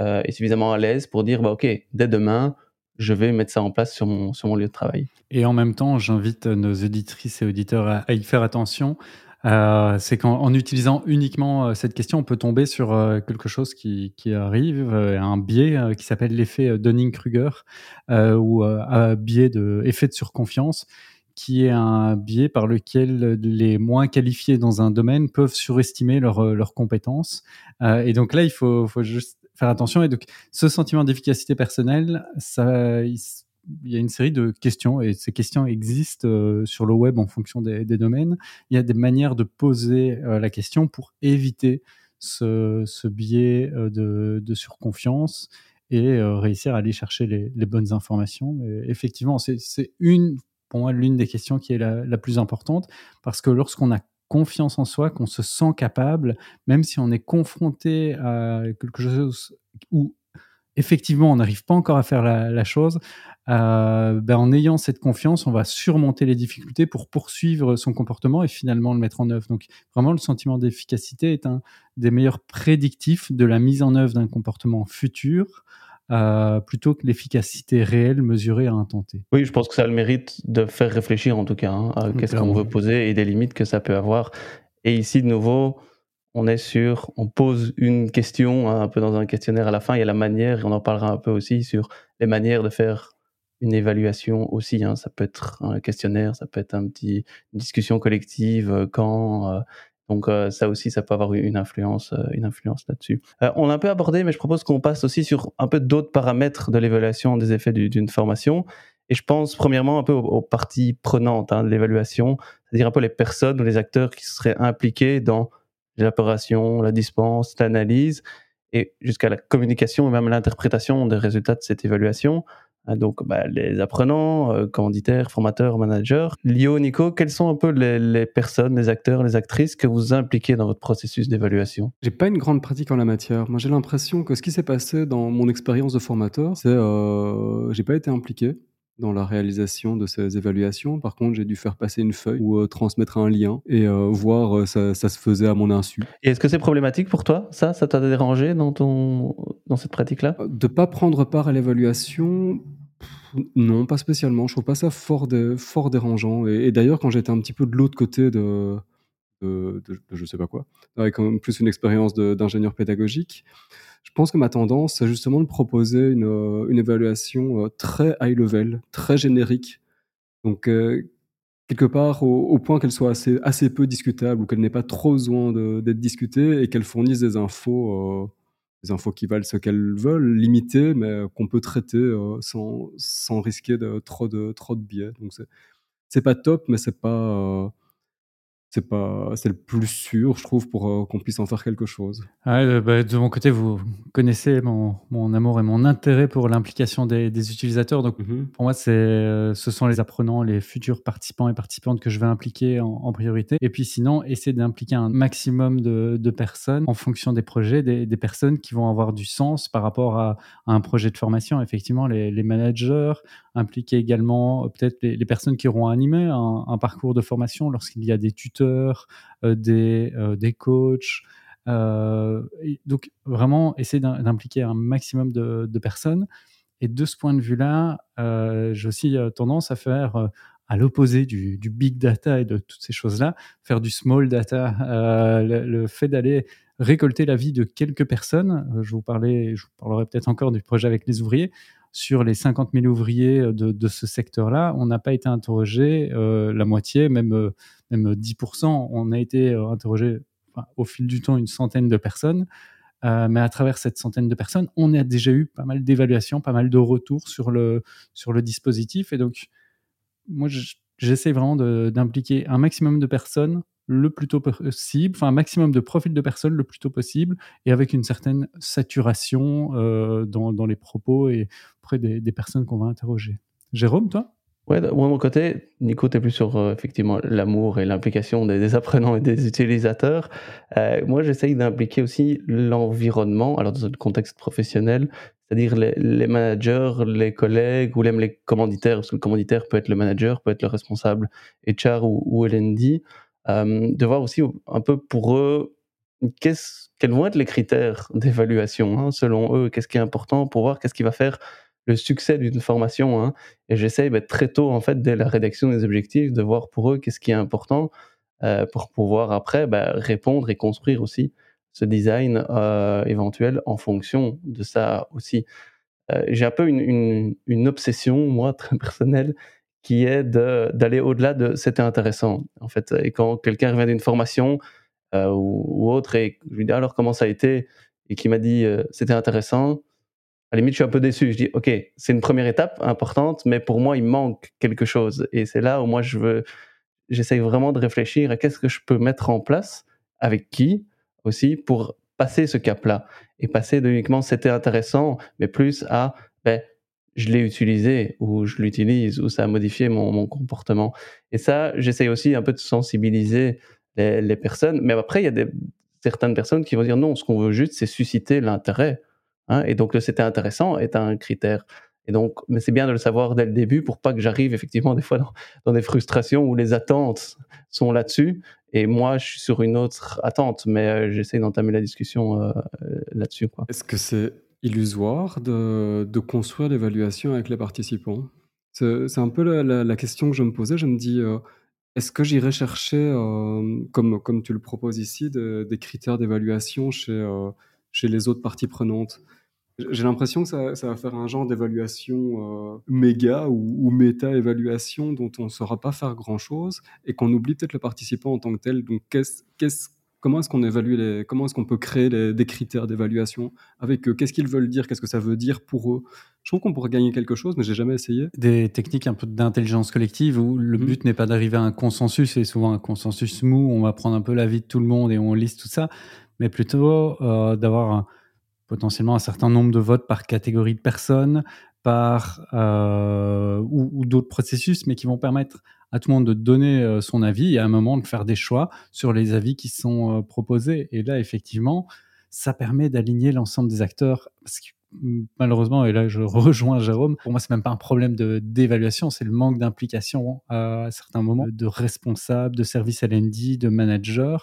euh, et suffisamment à l'aise pour dire, bah, OK, dès demain, je vais mettre ça en place sur mon, sur mon lieu de travail. Et en même temps, j'invite nos auditrices et auditeurs à y faire attention. Euh, c'est qu'en utilisant uniquement euh, cette question, on peut tomber sur euh, quelque chose qui, qui arrive, un biais qui s'appelle l'effet Dunning-Kruger, ou un biais de effet de surconfiance, qui est un biais par lequel les moins qualifiés dans un domaine peuvent surestimer leurs compétences. et donc là, il faut, faut juste faire attention. Et donc, ce sentiment d'efficacité personnelle, ça, il y a une série de questions et ces questions existent euh, sur le web en fonction des, domaines. Il y a des manières de poser euh, la question pour éviter ce, biais euh, de, surconfiance et réussir à aller chercher les, bonnes informations. effectivement, c'est une, pour moi, l'une des questions qui est la, plus importante parce que lorsqu'on a confiance en soi, qu'on se sent capable, même si on est confronté à quelque chose où effectivement on n'arrive pas encore à faire la, chose, euh, ben, en ayant cette confiance, on va surmonter les difficultés pour poursuivre son comportement et finalement le mettre en œuvre. Donc vraiment, le sentiment d'efficacité est un des meilleurs prédictifs de la mise en œuvre d'un comportement futur. Euh, plutôt que l'efficacité réelle mesurée à un temps T. Oui, je pense que ça a le mérite de faire réfléchir en tout cas hein, à qu'est-ce qu'on veut poser et des limites que ça peut avoir. Et ici, de nouveau, on est sur, on pose une question hein, un peu dans un questionnaire à la fin. Il y a la manière, et on en parlera un peu aussi sur les manières de faire une évaluation aussi. Hein. Ça peut être un questionnaire, ça peut être un petit, une discussion collective, euh, quand, euh, donc euh, ça aussi, ça peut avoir une influence, euh, une influence là-dessus. Euh, on a un peu abordé, mais je propose qu'on passe aussi sur un peu d'autres paramètres de l'évaluation des effets d'une formation. Et je pense premièrement un peu aux, parties prenantes hein, de l'évaluation, c'est-à-dire un peu les personnes ou les acteurs qui seraient impliqués dans l'élaboration, la dispense, l'analyse, et jusqu'à la communication et même l'interprétation des résultats de cette évaluation. Hein, donc bah, les apprenants, euh, commanditaires, formateurs, managers. Lio, Nico, quelles sont un peu les, personnes, les acteurs, les actrices que vous impliquez dans votre processus d'évaluation? J'ai pas une grande pratique en la matière. Moi, j'ai l'impression que ce qui s'est passé dans mon expérience de formateur, c'est euh, j'ai pas été impliqué dans la réalisation de ces évaluations. Par contre, j'ai dû faire passer une feuille ou euh, transmettre un lien et euh, voir ça, ça, se faisait à mon insu. Et est-ce que c'est problématique pour toi Ça, ça t'a dérangé dans ton dans cette pratique-là? De pas prendre part à l'évaluation, non, pas spécialement. Je trouve pas ça fort, fort dérangeant. Et, d'ailleurs, quand j'étais un petit peu de l'autre côté de, de, je sais pas quoi, avec plus une expérience d'ingénieur pédagogique, je pense que ma tendance, c'est justement de proposer une, euh, une évaluation euh, très high level, très générique. Donc, euh, quelque part, au, point qu'elle soit assez, assez peu discutable ou qu'elle n'ait pas trop besoin d'être discutée et qu'elle fournisse des infos des infos qui valent ce qu'elles veulent, limitées, mais qu'on peut traiter sans, sans risquer de, trop, de, trop de biais. Donc c'est pas top, mais c'est pas c'est pas c'est le plus sûr je trouve pour euh, qu'on puisse en faire quelque chose. Bah, de mon côté vous connaissez mon, mon, amour et mon intérêt pour l'implication des, des, utilisateurs. Donc mm-hmm. pour moi c'est euh, ce sont les apprenants les futurs participants et participantes que je vais impliquer en, priorité. Et puis sinon essayer d'impliquer un maximum de, de, personnes en fonction des projets des, des, personnes qui vont avoir du sens par rapport à, un projet de formation. Effectivement les, les managers impliquer également euh, peut-être les, personnes qui auront animé un, parcours de formation lorsqu'il y a des tuteurs euh, des, euh, des coachs. Donc vraiment essayer d'impliquer un maximum de, personnes. Et de ce point de vue-là, j'ai aussi tendance à faire à l'opposé du, big data et de toutes ces choses-là, faire du small data, le, fait d'aller récolter l'avis de quelques personnes. je vous parlais, je vous parlerai peut-être encore du projet avec les ouvriers. Sur les 50 000 ouvriers de, de ce secteur-là, on n'a pas été interrogé la moitié, même même 10%. On a été euh, interrogé au fil du temps une centaine de personnes. Euh, mais à travers cette centaine de personnes, on a déjà eu pas mal d'évaluations, pas mal de retours sur le, sur le dispositif. Et donc, moi, j'essaie vraiment d'impliquer un maximum de personnes le plus tôt possible, enfin un maximum de profils de personnes le plus tôt possible, et avec une certaine saturation euh, dans, dans, les propos et auprès des, personnes qu'on va interroger. Jérôme, toi? Ouais, de mon côté, Nico, tu es plus sur euh, effectivement l'amour et l'implication des, apprenants et des utilisateurs. Euh, moi, j'essaye d'impliquer aussi l'environnement, alors dans un contexte professionnel, c'est-à-dire les, managers, les collègues ou même les commanditaires, parce que le commanditaire peut être le manager, peut être le responsable HR ou, ou LND, de voir aussi un peu pour eux quels vont être les critères d'évaluation hein, selon eux, qu'est-ce qui est important pour voir qu'est-ce qui va faire le succès d'une formation. Hein. et j'essaye bah, très tôt, en fait, dès la rédaction des objectifs, de voir pour eux qu'est-ce qui est important euh, pour pouvoir après bah, répondre et construire aussi ce design euh, éventuel en fonction de ça aussi. Euh, j'ai un peu une, obsession, moi, très personnelle, qui est d'aller au-delà de c'était intéressant. En fait, et quand quelqu'un revient d'une formation ou, ou, autre, et je lui dis alors comment ça a été, et qui m'a dit c'était intéressant, à la limite, je suis un peu déçu. Je dis, OK, c'est une première étape importante, mais pour moi, il manque quelque chose. Et c'est là où moi, je veux, j'essaye vraiment de réfléchir à qu'est-ce que je peux mettre en place, avec qui aussi, pour passer ce cap-là. Et passer de uniquement c'était intéressant, mais plus à, ben, je l'ai utilisé, ou je l'utilise, ou ça a modifié mon, comportement. Et ça, j'essaye aussi un peu de sensibiliser les, personnes. Mais après, il y a certaines personnes qui vont dire non, ce qu'on veut juste, c'est susciter l'intérêt. Hein, et donc, le c'était intéressant est un critère. Et donc, mais c'est bien de le savoir dès le début pour pas que j'arrive effectivement des fois dans, dans, des frustrations où les attentes sont là-dessus et moi je suis sur une autre attente, mais euh, j'essaie d'entamer la discussion euh, là-dessus. Est-ce que c'est illusoire de, de construire l'évaluation avec les participants C'est un peu la, question que je me posais. Je me dis, euh, est-ce que j'irai chercher, euh, comme, comme tu le proposes ici, de, des critères d'évaluation chez, euh, chez les autres parties prenantes? J'ai l'impression que ça, ça, va faire un genre d'évaluation méga ou, ou méta-évaluation dont on ne saura pas faire grand-chose et qu'on oublie peut-être le participant en tant que tel. Donc, qu'est-ce, qu'est-ce, comment est-ce qu'on évalue les, comment est-ce qu'on peut créer les, des critères d'évaluation avec eux? Qu'est-ce qu'ils veulent dire? Qu'est-ce que ça veut dire pour eux? Je trouve qu'on pourrait gagner quelque chose, mais j'ai jamais essayé. Des techniques un peu d'intelligence collective où le mmh. but n'est pas d'arriver à un consensus, c'est souvent un consensus mou. On va prendre un peu l'avis de tout le monde et on liste tout ça, mais plutôt euh, d'avoir potentiellement un certain nombre de votes par catégorie de personnes, par euh, ou, ou d'autres processus, mais qui vont permettre à tout le monde de donner euh, son avis et à un moment de faire des choix sur les avis qui sont euh, proposés. Et là, effectivement, ça permet d'aligner l'ensemble des acteurs. Parce que mm, malheureusement, et là je rejoins Jérôme, pour moi c'est même pas un problème d'évaluation, c'est le manque d'implication à certains moments de responsables, de services LND, de managers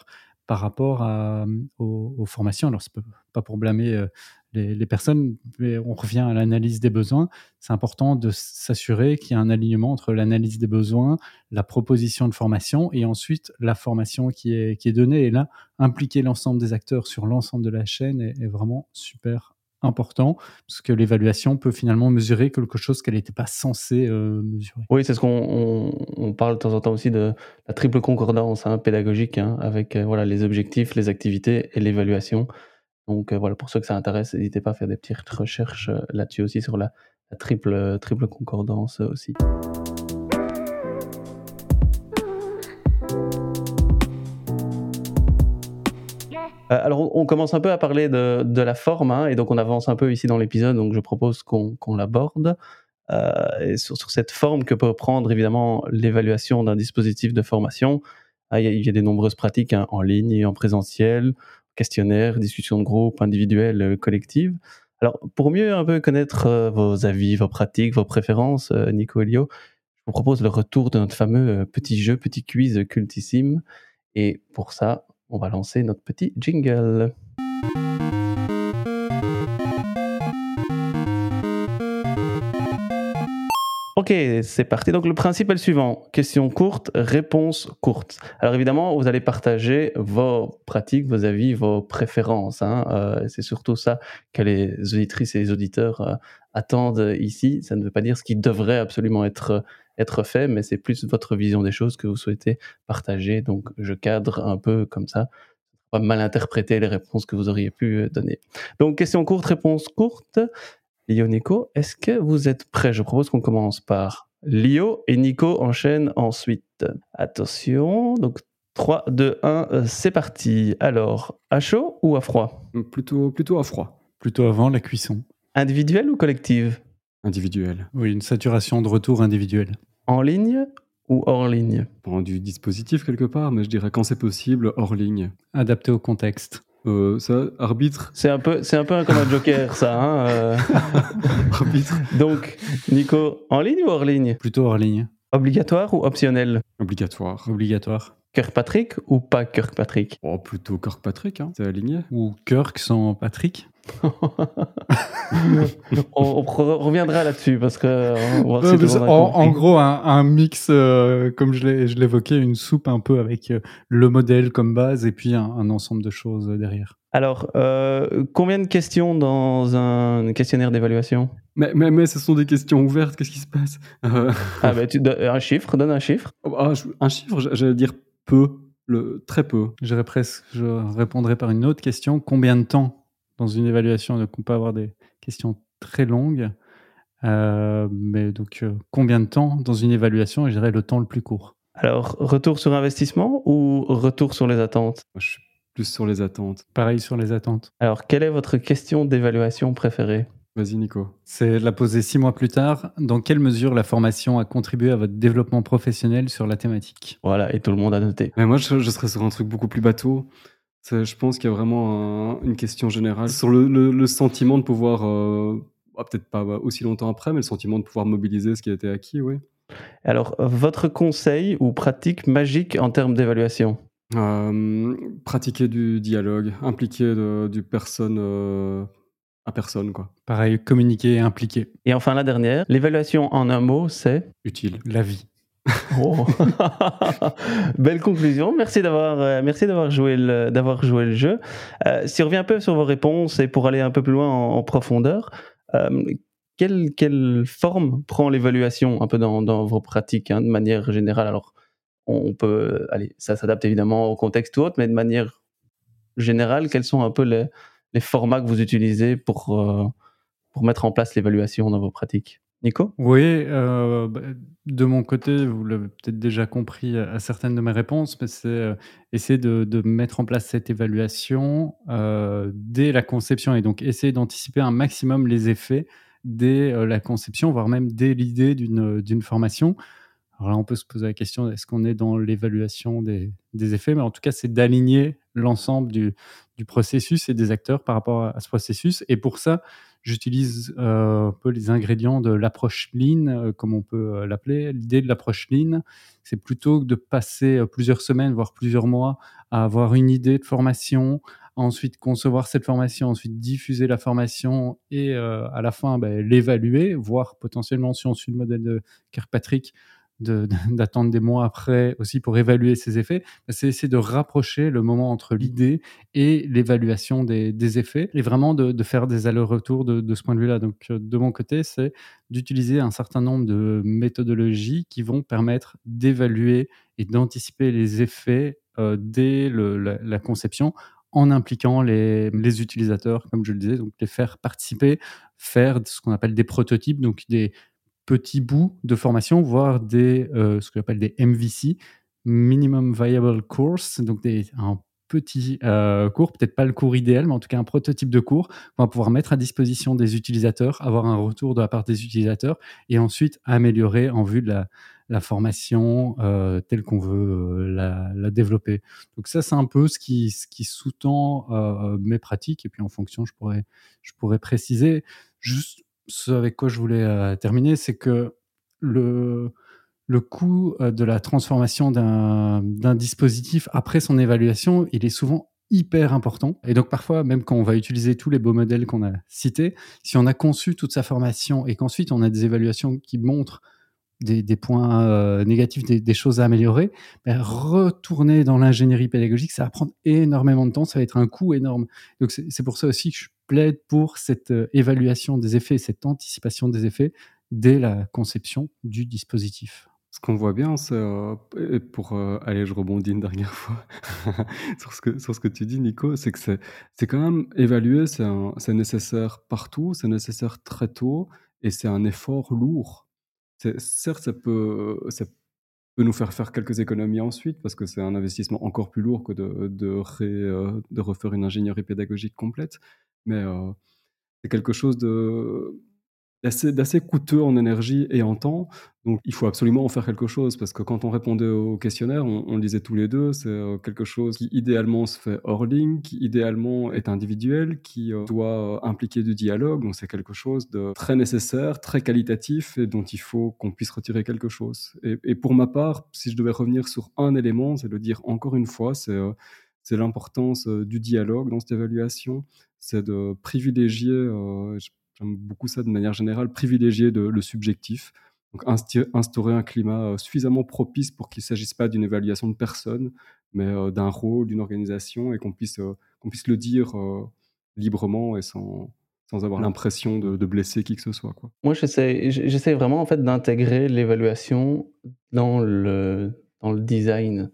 par rapport à, aux, formations. Alors, c'est pas pour blâmer euh, les, personnes, mais on revient à l'analyse des besoins. C'est important de s'assurer qu'il y a un alignement entre l'analyse des besoins, la proposition de formation et ensuite la formation qui est, qui est donnée. Et là, impliquer l'ensemble des acteurs sur l'ensemble de la chaîne est, est vraiment super important, parce que l'évaluation peut finalement mesurer quelque chose qu'elle n'était pas censée euh, mesurer. Oui, c'est ce qu'on on, on parle de temps en temps aussi de la triple concordance hein, pédagogique, hein, avec euh, voilà, les objectifs, les activités et l'évaluation. Donc euh, voilà, pour ceux que ça intéresse, n'hésitez pas à faire des petites recherches là-dessus aussi, sur la, la triple, triple concordance aussi. Alors, on commence un peu à parler de, la forme, hein, et donc on avance un peu ici dans l'épisode, donc je propose qu'on qu l'aborde. Euh, sur, cette forme que peut prendre évidemment l'évaluation d'un dispositif de formation. Ah, il, y a, des nombreuses pratiques hein, en ligne et en présentiel, questionnaires, discussions de groupe, individuelles, euh, collectives. Alors, pour mieux un peu connaître euh, vos avis, vos pratiques, vos préférences, euh, Nico Elio, je vous propose le retour de notre fameux euh, petit jeu, petit quiz cultissime. Et pour ça, on va lancer notre petit jingle. Ok, c'est parti. Donc le principe est le suivant. Question courte, réponse courte. Alors évidemment, vous allez partager vos pratiques, vos avis, vos préférences. Hein. Euh, c'est surtout ça que les auditrices et les auditeurs euh, attendent ici. Ça ne veut pas dire ce qui devrait absolument être être fait, mais c'est plus votre vision des choses que vous souhaitez partager. Donc je cadre un peu comme ça pas mal interpréter les réponses que vous auriez pu donner. Donc, question courte, réponse courte. Lio, Nico, est-ce que vous êtes prêts Je propose qu'on commence par Lio et Nico enchaînent ensuite. Attention, donc 3, 2, 1, c'est parti. Alors, à chaud ou à froid? Plutôt, plutôt à froid. Plutôt avant la cuisson. Individuelle ou collective? Individuelle. Oui, une saturation de retour individuelle. En ligne ou hors ligne? Bon, Du dispositif quelque part, mais je dirais quand c'est possible, hors ligne. Adapté au contexte. Euh, ça, arbitre. C'est un peu, c'est un peu comme un joker, ça. Hein euh... arbitre. Donc, Nico, en ligne ou hors ligne? Plutôt hors ligne. Obligatoire ou optionnel? Obligatoire. Obligatoire. Kirkpatrick ou pas Kirkpatrick Oh, plutôt Kirkpatrick, hein. c'est aligné. Ou Kirk sans Patrick on, on, reviendra là-dessus parce que si en, en, gros un, un mix euh, comme je l'évoquais une soupe un peu avec euh, le modèle comme base et puis un, un ensemble de choses derrière. Alors euh, combien de questions dans un questionnaire d'évaluation? Mais, mais, mais, ce sont des questions ouvertes qu'est-ce qui se passe? Ah tu un chiffre donne un chiffre. Ah, un chiffre j'allais dire peu le très peu. Presque je répondrai par une autre question. Combien de temps? Dans une évaluation, donc on peut avoir des questions très longues. Euh, mais donc, euh, combien de temps dans une évaluation Et je dirais le temps le plus court? Alors, retour sur investissement ou retour sur les attentes? Moi, Je suis plus sur les attentes. Pareil sur les attentes. Alors, quelle est votre question d'évaluation préférée? Vas-y, Nico. C'est la poser six mois plus tard. Dans quelle mesure la formation a contribué à votre développement professionnel sur la thématique? Voilà, et tout le monde a noté. Mais moi, je, je serais sur un truc beaucoup plus bateau. C'est- Je pense qu'il y a vraiment un- une question générale sur le, le- le sentiment de pouvoir, euh, ah, peut-être pas aussi longtemps après, mais le sentiment de pouvoir mobiliser ce qui a été acquis, oui. Alors, votre conseil ou pratique magique en termes d'évaluation? Euh, pratiquer du dialogue, impliquer de- du personne euh, à personne, quoi. Pareil, communiquer et impliquer. Et enfin, la dernière, l'évaluation en un mot, c'est? Utile. La vie. Oh. Belle conclusion. Merci d'avoir, euh, merci d'avoir joué le, d'avoir joué le jeu. Euh, si on revient un peu sur vos réponses et pour aller un peu plus loin en, profondeur, euh, quelle, quelle forme prend l'évaluation un peu dans, vos pratiques, hein, de manière générale? Alors, on peut, allez, ça s'adapte évidemment au contexte ou autre, mais de manière générale, quels sont un peu les, les formats que vous utilisez pour, pour mettre en place l'évaluation dans vos pratiques? Nico? Oui, euh, bah, de mon côté, vous l'avez peut-être déjà compris à, certaines de mes réponses, mais c'est euh, essayer de, mettre en place cette évaluation euh, dès la conception et donc essayer d'anticiper un maximum les effets dès la conception, voire même dès l'idée d'une formation. Alors là, on peut se poser la question, est-ce qu'on est dans l'évaluation des effets? Mais en tout cas, c'est d'aligner l'ensemble du, du processus et des acteurs par rapport à, ce processus. Et pour ça, j'utilise euh, un peu les ingrédients de l'approche lean, euh, comme on peut euh, l'appeler. L'idée de l'approche lean, c'est plutôt que de passer plusieurs semaines, voire plusieurs mois, à avoir une idée de formation, ensuite concevoir cette formation, ensuite diffuser la formation et à la fin ben, l'évaluer, voire potentiellement, si on suit le modèle de Kirkpatrick, d'attendre des mois après aussi pour évaluer ses effets, c'est essayer de rapprocher le moment entre l'idée et l'évaluation des, des effets et vraiment de, de faire des allers-retours de, de ce point de vue-là. Donc, euh, de mon côté, c'est d'utiliser un certain nombre de méthodologies qui vont permettre d'évaluer et d'anticiper les effets euh, dès le- la, la conception en impliquant les, les utilisateurs, comme je le disais, donc les faire participer, faire ce qu'on appelle des prototypes, donc des petits bouts de formation, voire des, euh, ce qu'on appelle des MVC, Minimum Viable Course, donc un petit euh, cours, peut-être pas le cours idéal, mais en tout cas un prototype de cours qu'on va pouvoir mettre à disposition des utilisateurs, avoir un retour de la part des utilisateurs et ensuite améliorer en vue de la, formation euh, telle qu'on veut la, développer. Donc ça, c'est un peu ce qui, sous-tend mes pratiques et puis en fonction, je pourrais, je pourrais préciser. Juste ce avec quoi je voulais euh, terminer, c'est que le, le coût euh, de la transformation d'un d'un dispositif après son évaluation, il est souvent hyper important. Et donc parfois, même quand on va utiliser tous les beaux modèles qu'on a cités, si on a conçu toute sa formation et qu'ensuite on a des évaluations qui montrent des, points euh, négatifs, des, choses à améliorer, ben, retourner dans l'ingénierie pédagogique, ça va prendre énormément de temps, ça va être un coût énorme. Donc c'est pour ça aussi que je plaide pour cette euh, évaluation des effets, cette anticipation des effets dès la conception du dispositif. Ce qu'on voit bien, c'est, euh, pour euh, aller, je rebondis une dernière fois sur, ce que, sur ce que tu dis, Nico, c'est que c'est, quand même évaluer, c'est nécessaire partout, c'est nécessaire très tôt, et c'est un effort lourd. Certes, ça peut, ça peut nous faire faire quelques économies ensuite, parce que c'est un investissement encore plus lourd que de, de, euh, refaire une ingénierie pédagogique complète, mais euh, c'est quelque chose de d'assez coûteux en énergie et en temps. Donc il faut absolument en faire quelque chose parce que quand on répondait au questionnaire, on, on le disait tous les deux, c'est euh, quelque chose qui idéalement se fait hors ligne, qui idéalement est individuel, qui euh, doit euh, impliquer du dialogue. Donc c'est quelque chose de très nécessaire, très qualitatif et dont il faut qu'on puisse retirer quelque chose. Et, pour ma part, si je devais revenir sur un élément, c'est de dire encore une fois, c'est l'importance du dialogue dans cette évaluation, c'est de privilégier, j'aime beaucoup ça de manière générale, privilégier de- le subjectif. Donc instaurer un climat euh, suffisamment propice pour qu'il ne s'agisse pas d'une évaluation de personne, mais euh, d'un rôle, d'une organisation, et qu'on puisse, euh, qu'on puisse le dire euh, librement et sans, sans avoir l'impression de, de blesser qui que ce soit. Quoi. Moi, j'essaie vraiment en fait d'intégrer l'évaluation dans le, dans le design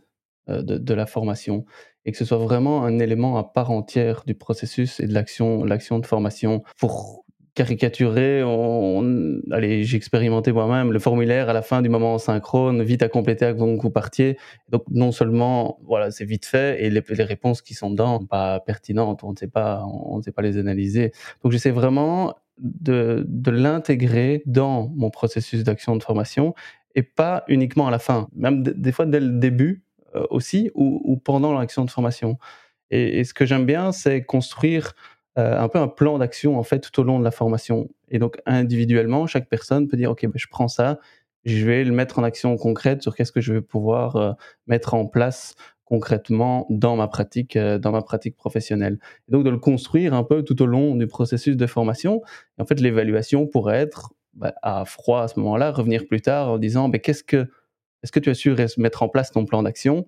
de, de la formation et que ce soit vraiment un élément à part entière du processus et de l'action l'action de formation. Pour caricaturer, on, allez, j'ai expérimenté moi-même le formulaire à la fin du moment synchrone, vite à compléter que vous partiez. Donc non seulement voilà, c'est vite fait et les, réponses qui sont dedans sont pas pertinentes, on ne sait pas, on ne sait pas les analyser. Donc j'essaie vraiment de, l'intégrer dans mon processus d'action de formation et pas uniquement à la fin, même des fois dès le début euh, aussi ou, pendant l'action de formation. Et ce que j'aime bien, c'est construire euh, un peu un plan d'action en fait tout au long de la formation. Et donc individuellement, chaque personne peut dire ok, ben, je prends ça, je vais le mettre en action concrète sur qu'est-ce que je vais pouvoir euh, mettre en place concrètement dans ma pratique, euh, dans ma pratique professionnelle. Et donc de le construire un peu tout au long du processus de formation. Et en fait, l'évaluation pourrait être bah, à froid à ce moment-là, revenir plus tard en disant ben, qu'est-ce que est-ce que tu as su mettre en place ton plan d'action?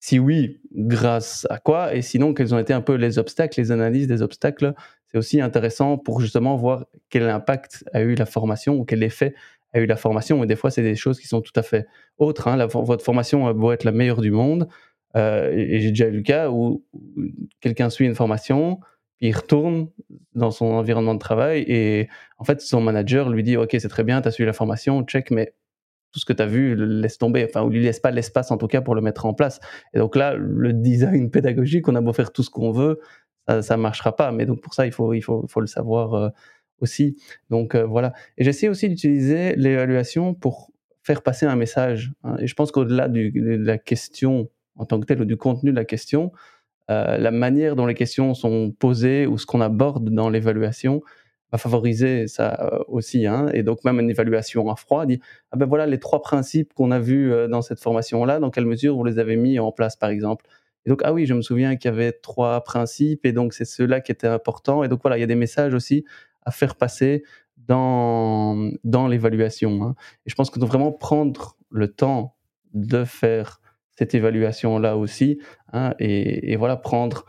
Si oui, grâce à quoi? Et sinon, quels ont été un peu les obstacles, les analyses des obstacles? C'est aussi intéressant pour justement voir quel impact a eu la formation ou quel effet a eu la formation. Et des fois, c'est des choses qui sont tout à fait autres. Hein. Votre formation beau être la meilleure du monde. Euh, et j'ai déjà eu le cas où quelqu'un suit une formation, puis il retourne dans son environnement de travail et en fait, son manager lui dit Ok, c'est très bien, tu as suivi la formation, check, mais tout ce que tu as vu, laisse tomber, enfin, ou lui laisse pas l'espace en tout cas pour le mettre en place. Et donc là, le design pédagogique, on a beau faire tout ce qu'on veut, ça ne marchera pas. Mais donc pour ça, il faut, il faut, faut le savoir euh, aussi. Donc euh, voilà. Et j'essaie aussi d'utiliser l'évaluation pour faire passer un message. Hein. Et je pense qu'au-delà de la question en tant que telle ou du contenu de la question, euh, la manière dont les questions sont posées ou ce qu'on aborde dans l'évaluation va favoriser ça euh, aussi. Hein. Et donc même une évaluation à froid dit ah ben voilà les trois principes qu'on a vus euh, dans cette formation là. Dans quelle mesure vous les avez mis en place par exemple Et donc ah oui je me souviens qu'il y avait trois principes et donc c'est ceux-là qui étaient importants. Et donc voilà il y a des messages aussi à faire passer dans dans l'évaluation. Hein. Et je pense doit vraiment prendre le temps de faire cette évaluation là aussi hein, et voilà prendre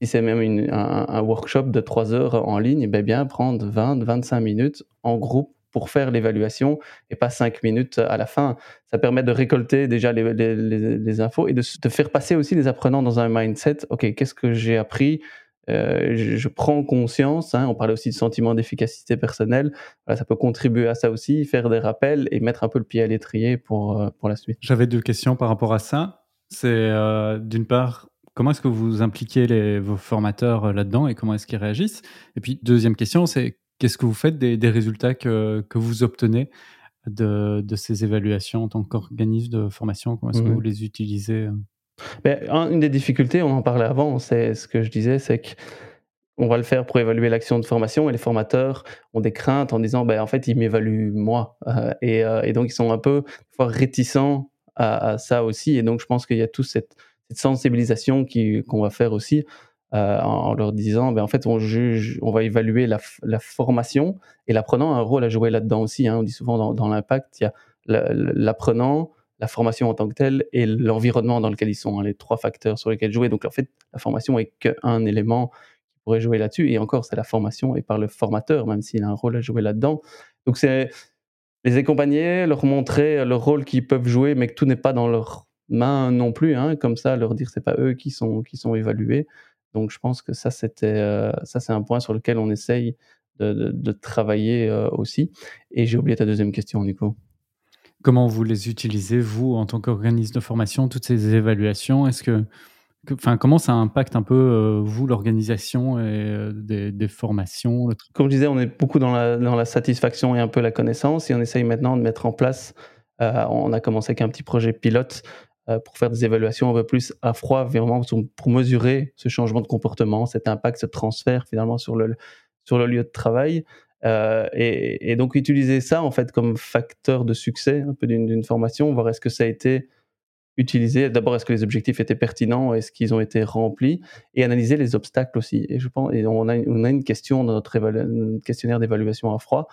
si c'est même un, workshop de 3 heures en ligne, ben bien prendre 20, 25 minutes en groupe pour faire l'évaluation et pas 5 minutes à la fin. Ça permet de récolter déjà les, infos et de, faire passer aussi les apprenants dans un mindset. OK, qu'est-ce que j'ai appris? Euh, je, prends conscience, hein, on parlait aussi de sentiment d'efficacité personnelle, ça peut contribuer à ça aussi, faire des rappels et mettre un peu le pied à l'étrier pour, euh, pour la suite. J'avais deux questions par rapport à ça. C'est euh, d'une part, Comment est-ce que vous impliquez les, vos formateurs euh, là-dedans et comment est-ce qu'ils réagissent? Et puis, deuxième question, c'est qu'est-ce que vous faites des, résultats que, que, vous obtenez de, de, ces évaluations en tant qu'organisme de formation? Comment est-ce que mmh vous les utilisez euh? ben, Une des difficultés, on en parlait avant, c'est ce que je disais, c'est que on va le faire pour évaluer l'action de formation et les formateurs ont des craintes en disant ben, en fait ils m'évaluent moi euh, et, et, donc ils sont un peu réticents à, à, ça aussi et donc je pense qu'il y a tout cette cette sensibilisation qu'on va faire aussi euh, en, leur disant, ben, en fait, on juge, on va évaluer la, formation et l'apprenant a un rôle à jouer là-dedans aussi. Hein. On dit souvent dans, dans l'impact, il y a l'apprenant, la formation en tant que telle et l'environnement dans lequel ils sont, hein, les trois facteurs sur lesquels jouer. Donc en fait, la formation est qu'un élément qui pourrait jouer là-dessus. Et encore, c'est la formation et par le formateur, même s'il a un rôle à jouer là-dedans. Donc c'est les accompagner, leur montrer le rôle qu'ils peuvent jouer, mais que tout n'est pas dans leur main non plus, hein, comme ça, leur dire c'est pas eux qui sont, qui sont évalués. Donc je pense que ça, c'était, euh, ça c'est un point sur lequel on essaye de, de, travailler euh, aussi. Et j'ai oublié ta deuxième question, Nico. Comment vous les utilisez, vous, en tant qu'organisme de formation, toutes ces évaluations? Est-ce que, enfin, comment ça impacte un peu, euh, vous, l'organisation et, des, des, formations Comme je disais, on est beaucoup dans la, dans la satisfaction et un peu la connaissance, et on essaye maintenant de mettre en place on a commencé avec un petit projet pilote pour faire des évaluations un peu plus à froid, vraiment pour mesurer ce changement de comportement, cet impact, ce transfert finalement sur le, sur le lieu de travail. Euh, et, donc utiliser ça en fait comme facteur de succès un peu d'une formation, voir est-ce que ça a été utilisé. D'abord, est-ce que les objectifs étaient pertinents, est-ce qu'ils ont été remplis, et analyser les obstacles aussi. Et je pense, et on a, on a une question dans notre questionnaire d'évaluation à froid.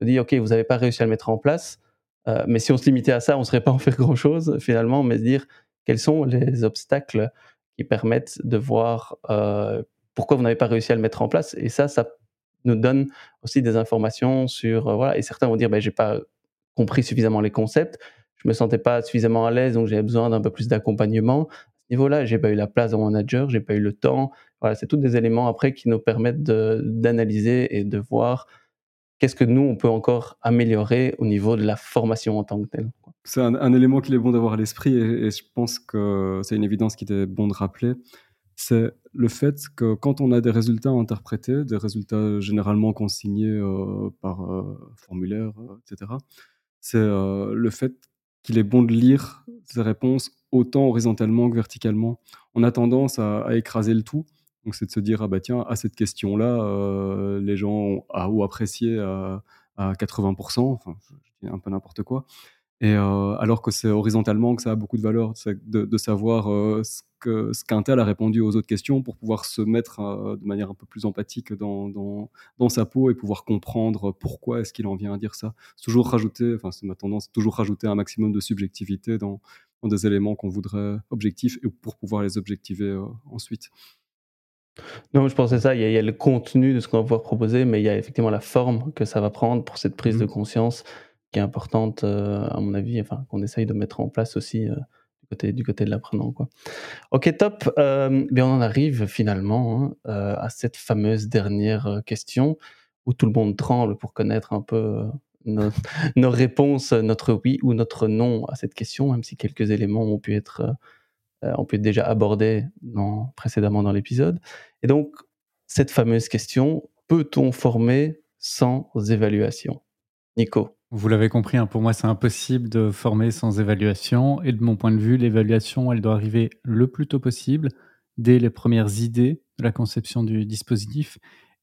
Se dit, ok, vous n'avez pas réussi à le mettre en place. Euh, mais si on se limitait à ça, on ne serait pas en faire grand-chose finalement, mais se dire quels sont les obstacles qui permettent de voir euh, pourquoi vous n'avez pas réussi à le mettre en place. Et ça, ça nous donne aussi des informations sur... Euh, voilà, et certains vont dire, ben, j'ai pas compris suffisamment les concepts, je me sentais pas suffisamment à l'aise, donc j'avais besoin d'un peu plus d'accompagnement. À ce niveau-là, j'ai pas eu la place dans mon manager, j'ai pas eu le temps. Voilà, c'est tous des éléments après qui nous permettent d'analyser et de voir qu'est-ce que nous, on peut encore améliorer au niveau de la formation en tant que telle. C'est un, élément qu'il est bon d'avoir à l'esprit et, je pense que c'est une évidence qu'il est bon de rappeler. c'est le fait que quand on a des résultats interprétés, des résultats généralement consignés euh, par formulaire, etc., c'est le fait qu'il est bon de lire ces réponses autant horizontalement que verticalement. On a tendance à, écraser le tout. Donc, c'est de se dire, ah bah tiens, à cette question-là, les gens ont, ou apprécié à, à 80%, enfin, je dis un peu n'importe quoi. Et alors que c'est horizontalement que ça a beaucoup de valeur, de, de savoir ce que ce qu'un tel a répondu aux autres questions pour pouvoir se mettre de manière un peu plus empathique dans, dans, dans sa peau et pouvoir comprendre pourquoi est-ce qu'il en vient à dire ça. Toujours rajouter, enfin c'est ma tendance, toujours rajouter un maximum de subjectivité dans, dans des éléments qu'on voudrait objectifs et pour pouvoir les objectiver ensuite. Non, je pensais ça, il y, a, le contenu de ce qu'on va pouvoir proposer, mais il y a effectivement la forme que ça va prendre pour cette prise de mmh. conscience qui est importante, euh, à mon avis, enfin, qu'on essaye de mettre en place aussi euh, du, côté, du côté de l'apprenant. Quoi. Ok, top. Euh, bien, on en arrive finalement hein, à cette fameuse dernière question où tout le monde tremble pour connaître un peu nos, nos, réponses, notre oui ou notre non à cette question, même si quelques éléments ont pu être, ont pu être déjà abordés dans, précédemment dans l'épisode. Et donc, cette fameuse question, peut-on former sans évaluation? Nico vous l'avez compris, hein, pour moi, c'est impossible de former sans évaluation. Et de mon point de vue, l'évaluation, elle doit arriver le plus tôt possible, dès les premières idées de la conception du dispositif,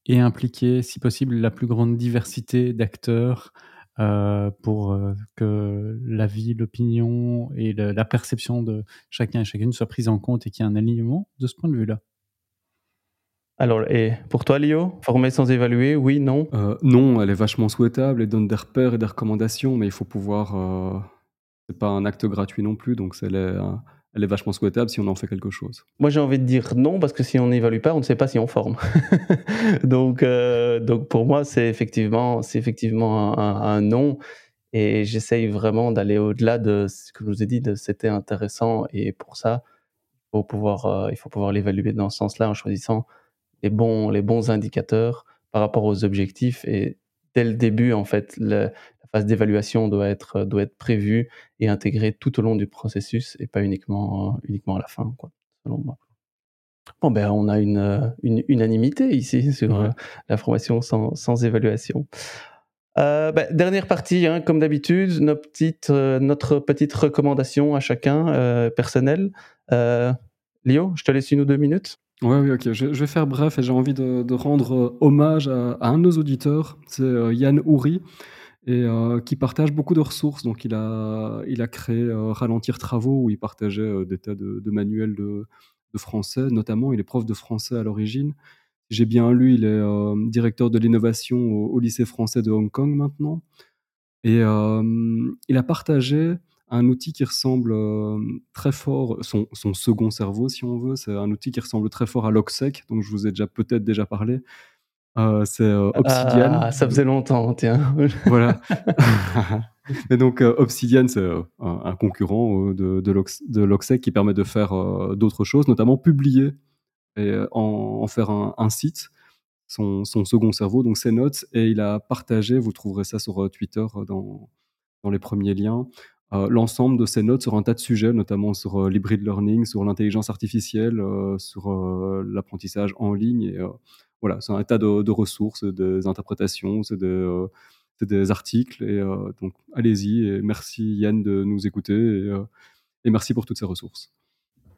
et impliquer, si possible, la plus grande diversité d'acteurs euh, pour euh, que la vie, l'opinion et la perception de chacun et chacune soient prises en compte et qu'il y ait un alignement de ce point de vue-là. Alors, et pour toi, Lio, former sans évaluer, oui, non? Euh, Non, elle est vachement souhaitable, elle donne des repères et des recommandations, mais il faut pouvoir. Euh, c'est pas un acte gratuit non plus, donc elle est, elle est vachement souhaitable si on en fait quelque chose. Moi, j'ai envie de dire non, parce que si on n'évalue pas, on ne sait pas si on forme. donc, euh, donc, pour moi, c'est effectivement, effectivement un, non. Et j'essaye vraiment d'aller au-delà de ce que je vous ai dit, de c'était intéressant. Et pour ça, il faut pouvoir, il faut pouvoir l'évaluer dans ce sens-là en choisissant les bons, les bons indicateurs par rapport aux objectifs. Et dès le début, en fait, la phase d'évaluation doit être, doit être prévue et intégrée tout au long du processus et pas uniquement, uniquement à la fin, quoi, selon moi. Bon, ben, on a une, une unanimité ici sur euh, la formation sans, sans évaluation. Euh, ben, dernière partie, hein, comme d'habitude, notre petite, euh, notre petite recommandation à chacun euh, personnelle. Léo, je te laisse une ou deux minutes. Oui, oui, ok. Je, vais faire bref et j'ai envie de, rendre euh, hommage à, un de nos auditeurs, c'est euh, Yann Houry, et euh, qui partage beaucoup de ressources. Donc, il a, il a créé Ralentir Travaux, où il partageait des tas de, manuels de, français, notamment. Il est prof de français à l'origine. J'ai bien lu, il est directeur de l'innovation au, lycée français de Hong Kong maintenant. Et il a partagé un outil qui ressemble euh, très fort, son, second cerveau si on veut, c'est un outil qui ressemble très fort à Logsec, donc je vous ai déjà peut-être déjà parlparlé. Euh, c'est euh, Obsidian. Ah, ça faisait longtemps, tiens. voilà. Et donc Obsidian, c'est un, concurrent de, de, Logsec qui permet de faire d'autres choses, notamment publier et en, faire un, site. Son, second cerveau, donc ses notes, et il a partagé, vous trouverez ça sur Twitter dans, dans les premiers liens, euh, l'ensemble de ces notes sur un tas de sujets, notamment sur euh, l'hybrid learning, sur l'intelligence artificielle, euh, sur l'apprentissage en ligne. Et, voilà, c'est un tas de, ressources, des interprétations, c'est des, des, articles. Et donc, allez-y. Et merci Yann de nous écouter. et merci pour toutes ces ressources.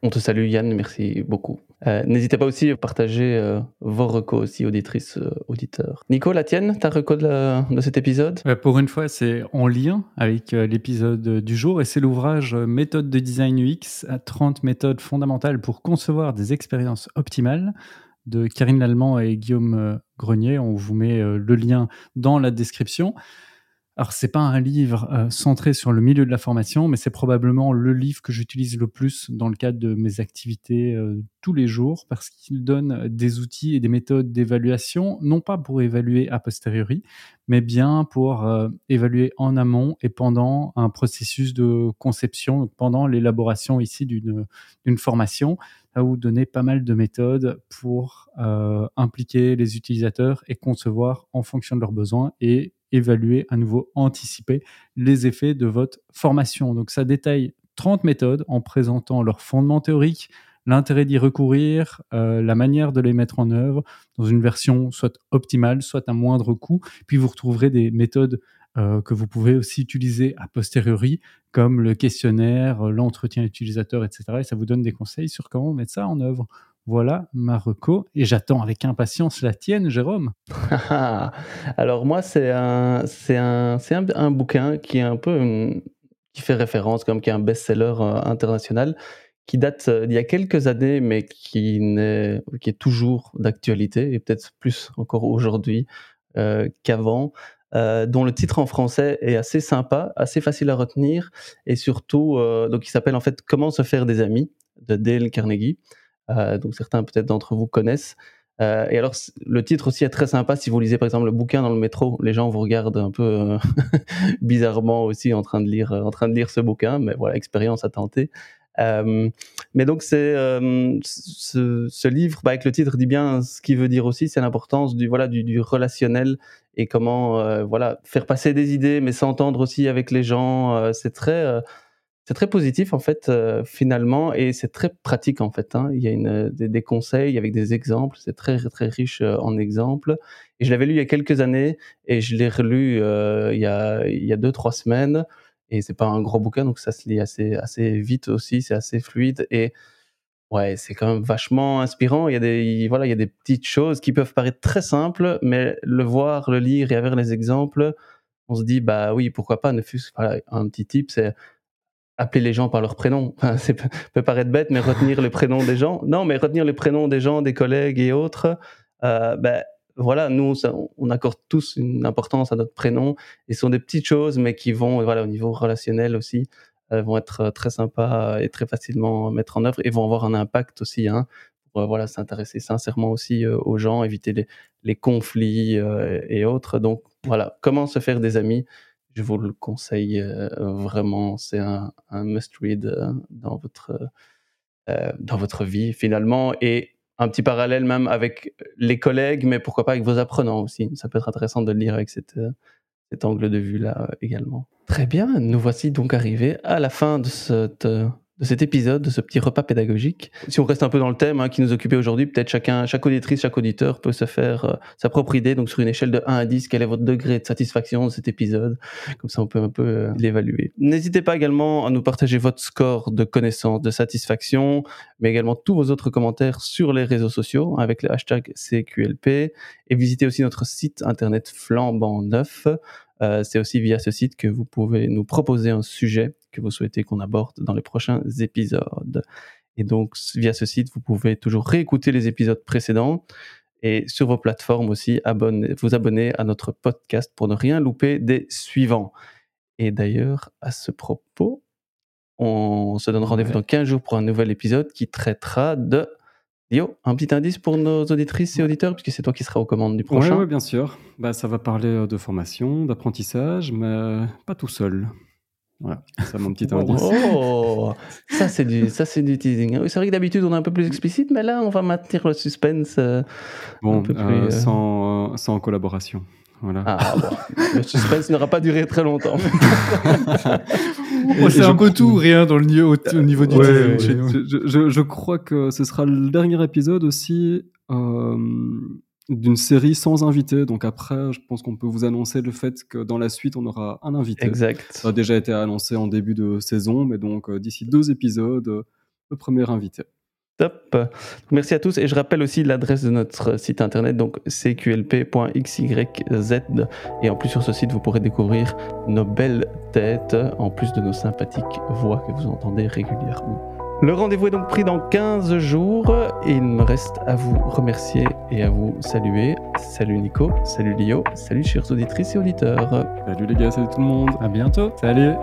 On te salue Yann, merci beaucoup. Euh, n'hésitez pas aussi à partager euh, vos recos aussi, auditrices, euh, auditeurs. Nico, la tienne, ta reco de, de cet épisode? Pour une fois, c'est en lien avec l'épisode du jour et c'est l'ouvrage Méthode de design UX à 30 méthodes fondamentales pour concevoir des expériences optimales de Karine Lallemand et Guillaume Grenier. On vous met le lien dans la description. Alors, c'est pas un livre euh, centré sur le milieu de la formation, mais c'est probablement le livre que j'utilise le plus dans le cadre de mes activités euh, tous les jours parce qu'il donne des outils et des méthodes d'évaluation, non pas pour évaluer a posteriori, mais bien pour euh, évaluer en amont et pendant un processus de conception, pendant l'élaboration ici d'une formation, à vous donner pas mal de méthodes pour impliquer les utilisateurs et concevoir en fonction de leurs besoins et évaluer, à nouveau anticiper les effets de votre formation. Donc ça détaille 30 méthodes en présentant leurs fondements théoriques, l'intérêt d'y recourir, euh, la manière de les mettre en œuvre dans une version soit optimale, soit à moindre coût. Puis vous retrouverez des méthodes euh, que vous pouvez aussi utiliser a posteriori, comme le questionnaire, l'entretien utilisateur, etc. Et ça vous donne des conseils sur comment mettre ça en œuvre. Voilà Marocco, et j'attends avec impatience la tienne, Jérôme. Alors moi, c'est un, c'est un, c'est un, bouquin qui est un peu, qui fait référence, comme qui est un best-seller euh, international, qui date euh, d'il y a quelques années, mais qui, n'est, qui est toujours d'actualité, et peut-être plus encore aujourd'hui euh, qu'avant. dont le titre en français est assez sympa, assez facile à retenir, et surtout, donc il s'appelle en fait Comment se faire des amis de Dale Carnegie. Euh, donc certains peut-être d'entre vous connaissent. Euh, et alors, le titre aussi est très sympa si vous lisez par exemple le bouquin dans le métro. Les gens vous regardent un peu euh, bizarrement aussi en train de lire, en train de lire ce bouquin, mais voilà, expérience à tenter. Mais donc c'est ce, livre, bah, avec le titre dit bien ce qu'il veut dire aussi, c'est l'importance du voilà du, relationnel et comment voilà faire passer des idées, mais s'entendre aussi avec les gens. c'est très c'est très positif en fait euh, finalement et c'est très pratique en fait. Hein. Il y a une, des, conseils avec des exemples, c'est très très riche euh, en exemples. Et je l'avais lu il y a quelques années et je l'ai relu euh, il, y a, il y a deux trois semaines et c'est pas un gros bouquin donc ça se lit assez assez vite aussi, c'est assez fluide et ouais c'est quand même vachement inspirant. Il y a des voilà il y a des petites choses qui peuvent paraître très simples mais le voir, le lire et avoir les exemples, on se dit bah oui pourquoi pas ne fût-ce voilà, un petit tip c'est appeler les gens par leur prénom. ça peut paraître bête, mais retenir les prénoms des gens. Non, mais retenir les prénoms des gens, des collègues et autres. Euh, ben, voilà, nous, on accorde tous une importance à notre prénom. Et ce sont des petites choses, mais qui vont, voilà, au niveau relationnel aussi, euh, vont être très sympas et très facilement mettre en œuvre et vont avoir un impact aussi. Hein, voilà, s'intéresser sincèrement aussi euh, aux gens, éviter les, les conflits et autres. Donc voilà, comment se faire des amis je vous le conseille euh, vraiment. C'est un, must-read euh, dans, votre, euh, dans votre vie finalement. Et un petit parallèle même avec les collègues, mais pourquoi pas avec vos apprenants aussi. Ça peut être intéressant de le lire avec cette, cet angle de vue-là également. Très bien, nous voici donc arrivés à la fin de cette de cet épisode, de ce petit repas pédagogique. Si on reste un peu dans le thème hein, qui nous occupait aujourd'hui, peut-être chacun, chaque auditrice, chaque auditeur peut se faire euh, sa propre idée. Donc sur une échelle de 1 à 10, quel est votre degré de satisfaction de cet épisode? Comme ça, on peut un peu euh, l'évaluer. N'hésitez pas également à nous partager votre score de connaissance, de satisfaction, mais également tous vos autres commentaires sur les réseaux sociaux avec le hashtag CQLP. Et visitez aussi notre site internet flambant neuf. Euh, c'est aussi via ce site que vous pouvez nous proposer un sujet que vous souhaitez qu'on aborde dans les prochains épisodes. Et donc, via ce site, vous pouvez toujours réécouter les épisodes précédents et sur vos plateformes aussi, vous abonner à notre podcast pour ne rien louper des suivants. Et d'ailleurs, à ce propos, on se donne rendez-vous dans 15 jours pour un nouvel épisode qui traitera de Yo, un petit indice pour nos auditrices et auditeurs, puisque c'est toi qui seras aux commandes du prochain. Oui, bien sûr. Bah, ça va parler euh, de formation, d'apprentissage, mais pas tout seul. Voilà, c'est mon petit indice. Oh, ça c'est du, ça c'est du teasing. C'est vrai que d'habitude on est un peu plus explicite, mais là on va maintenir le suspense. Euh, bon, euh, euh, sans, sans collaboration. Voilà. Ah, le suspense n'aura pas duré très longtemps. c'est un peu tout, rien dans le niveau, au niveau du ouais, je, je, je, crois que ce sera le dernier épisode aussi. Euh, d'une série sans invité. Donc après, je pense qu'on peut vous annoncer le fait que dans la suite, on aura un invité. Exact. Ça a déjà été annoncé en début de saison, mais donc euh, d'ici deux épisodes, euh, le premier invité. Top. Merci à tous et je rappelle aussi l'adresse de notre site internet donc cqlp.xyz et en plus sur ce site vous pourrez découvrir nos belles têtes en plus de nos sympathiques voix que vous entendez régulièrement. Le rendez-vous est donc pris dans 15 jours et il me reste à vous remercier et à vous saluer. Salut Nico, salut Lio, salut chers auditrices et auditeurs. Salut les gars, salut tout le monde. À bientôt. Salut.